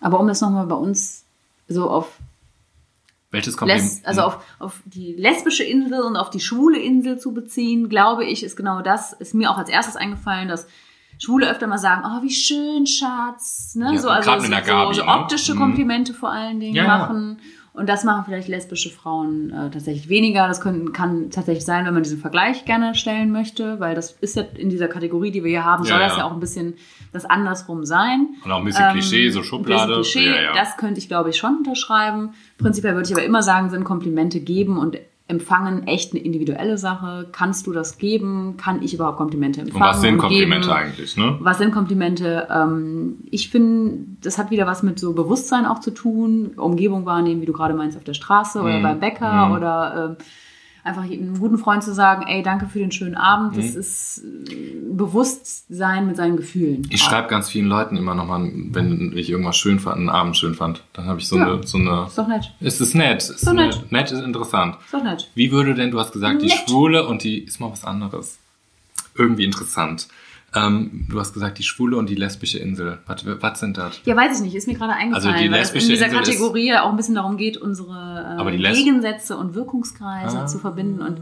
Aber um das nochmal bei uns so auf, Welches Kompliment? Les also auf, auf die lesbische Insel und auf die schwule Insel zu beziehen, glaube ich, ist genau das, ist mir auch als erstes eingefallen, dass Schwule öfter mal sagen, oh, wie schön, Schatz. Ne? Ja, so, also so, Gabi, so, ne? optische Mhm. Komplimente vor allen Dingen Ja, ja. Und das machen vielleicht lesbische Frauen äh, tatsächlich weniger. Das können, kann tatsächlich sein, wenn man diesen Vergleich gerne stellen möchte, weil das ist ja in dieser Kategorie, die wir hier haben, Ja, soll das ja. ja auch ein bisschen das andersrum sein. Und auch ein bisschen Klischee, so Ähm, Schublade. Klischee, Ja, ja. das könnte ich, glaube ich, schon unterschreiben. Prinzipiell würde ich aber immer sagen, sind Komplimente geben und empfangen echt eine individuelle Sache. Kannst du das geben? Kann ich überhaupt Komplimente empfangen? Und was sind und Komplimente eigentlich, ne? Was sind Komplimente? Ähm, ich finde, das hat wieder was mit so Bewusstsein auch zu tun. Umgebung wahrnehmen, wie du gerade meinst, auf der Straße oder Mhm. beim Bäcker Mhm. oder ähm, einfach einem guten Freund zu sagen, ey, danke für den schönen Abend. Mhm. Das ist äh, Bewusstsein mit seinen Gefühlen. Ich schreibe ganz vielen Leuten immer nochmal, wenn ich irgendwas schön fand, einen Abend schön fand. Dann habe ich so, Ja. eine, so eine. Ist doch nett. Ist es nett? Ist So nett. nett. Nett ist interessant. Ist doch nett. Wie würde denn, du hast gesagt, die Nett. Schwule und die ist mal was anderes. Irgendwie interessant. Ähm, du hast gesagt, die Schwule und die lesbische Insel. Was, was sind das? Ja, weiß ich nicht, ist mir gerade eingefallen, Also die weil es in dieser Insel Kategorie ja auch ein bisschen darum geht, unsere äh, Gegensätze und Wirkungskreise Ah. zu verbinden. Und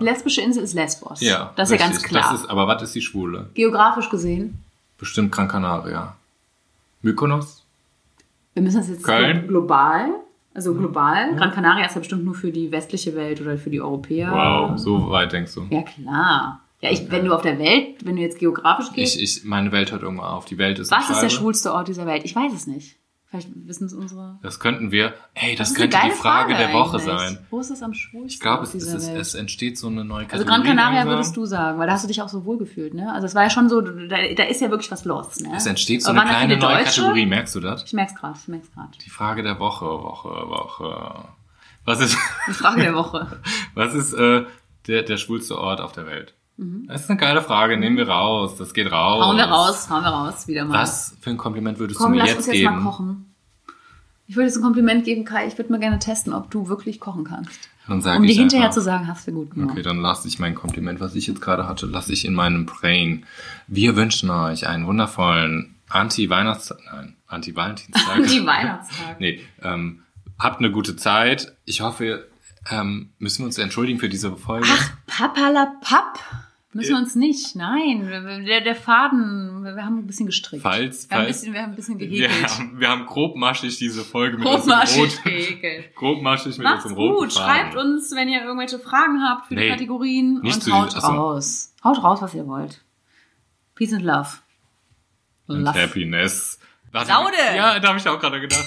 die lesbische Insel ist Lesbos. Ja, das ist ja richtig. ganz klar. Ist, aber was ist die Schwule? Geografisch gesehen, Bestimmt Gran Canaria. Mykonos? wir müssen das jetzt Köln? glo- global, also global. Gran Canaria ist ja bestimmt nur für die westliche Welt oder für die Europäer. Wow, so weit denkst du. Ja, klar. Ja, ich, wenn du auf der Welt, wenn du jetzt geografisch gehst, Ich, ich, meine Welt hört irgendwo auf. Die Welt ist was ist der schwulste Ort dieser Welt? Ich weiß es nicht. Vielleicht wissen es unsere. Das könnten wir. Ey, das, ist könnte die geile Frage, der Woche eigentlich. sein. Wo ist es am schwulsten Ich glaube, es, es, Welt? es entsteht so eine neue Also Kategorie. Gran Canaria langsam. würdest du sagen, weil da hast du dich auch so wohl gefühlt, ne? Also es war ja schon so, da, da ist ja wirklich was los, ne? Es entsteht so Aber eine kleine neue Deutsche? Kategorie, merkst du das? Ich merk's gerade, ich merk's gerade. Die Frage der Woche, Woche, Woche. Was ist, Die Frage der Woche. was ist äh, der, der schwulste Ort auf der Welt? Das ist eine geile Frage, nehmen wir raus. Das geht raus. Mhm. Hauen wir raus, hauen wir raus, wieder mal. Was für ein Kompliment würdest Komm, du mir lass jetzt uns jetzt geben? mal kochen. Ich würde jetzt ein Kompliment geben, Kai. Ich würde mal gerne testen, ob du wirklich kochen kannst. Dann sag Um dir hinterher einfach, zu sagen, hast du gut gemacht. Okay, dann lasse ich mein Kompliment, was ich jetzt gerade hatte, lasse ich in meinem Brain. Wir wünschen euch einen wundervollen Anti-Weihnachtstag, nein, Anti-Valentinstag. Die Weihnachtstag. nee, ähm, habt eine gute Zeit. Ich hoffe, ähm, müssen wir uns entschuldigen für diese Folge. Ach, Papalapap. Müssen wir uns nicht. Nein, der, der Faden, wir haben ein bisschen gestrickt. Falls- wir, haben ein falls- bisschen, wir haben ein bisschen wir, gehäkelt. haben, wir haben grobmaschig diese Folge mit unserem Großmaschig Rot, gehäkelt. grobmaschig mit Macht's unserem roten gut. Faden. Schreibt uns, wenn ihr irgendwelche Fragen habt für die Nee, Kategorien nicht und haut diesen- raus. Haut raus, was ihr wollt. Peace and love. Und Love. Happiness. Warte, Saude! Ja, da habe ich auch gerade gedacht.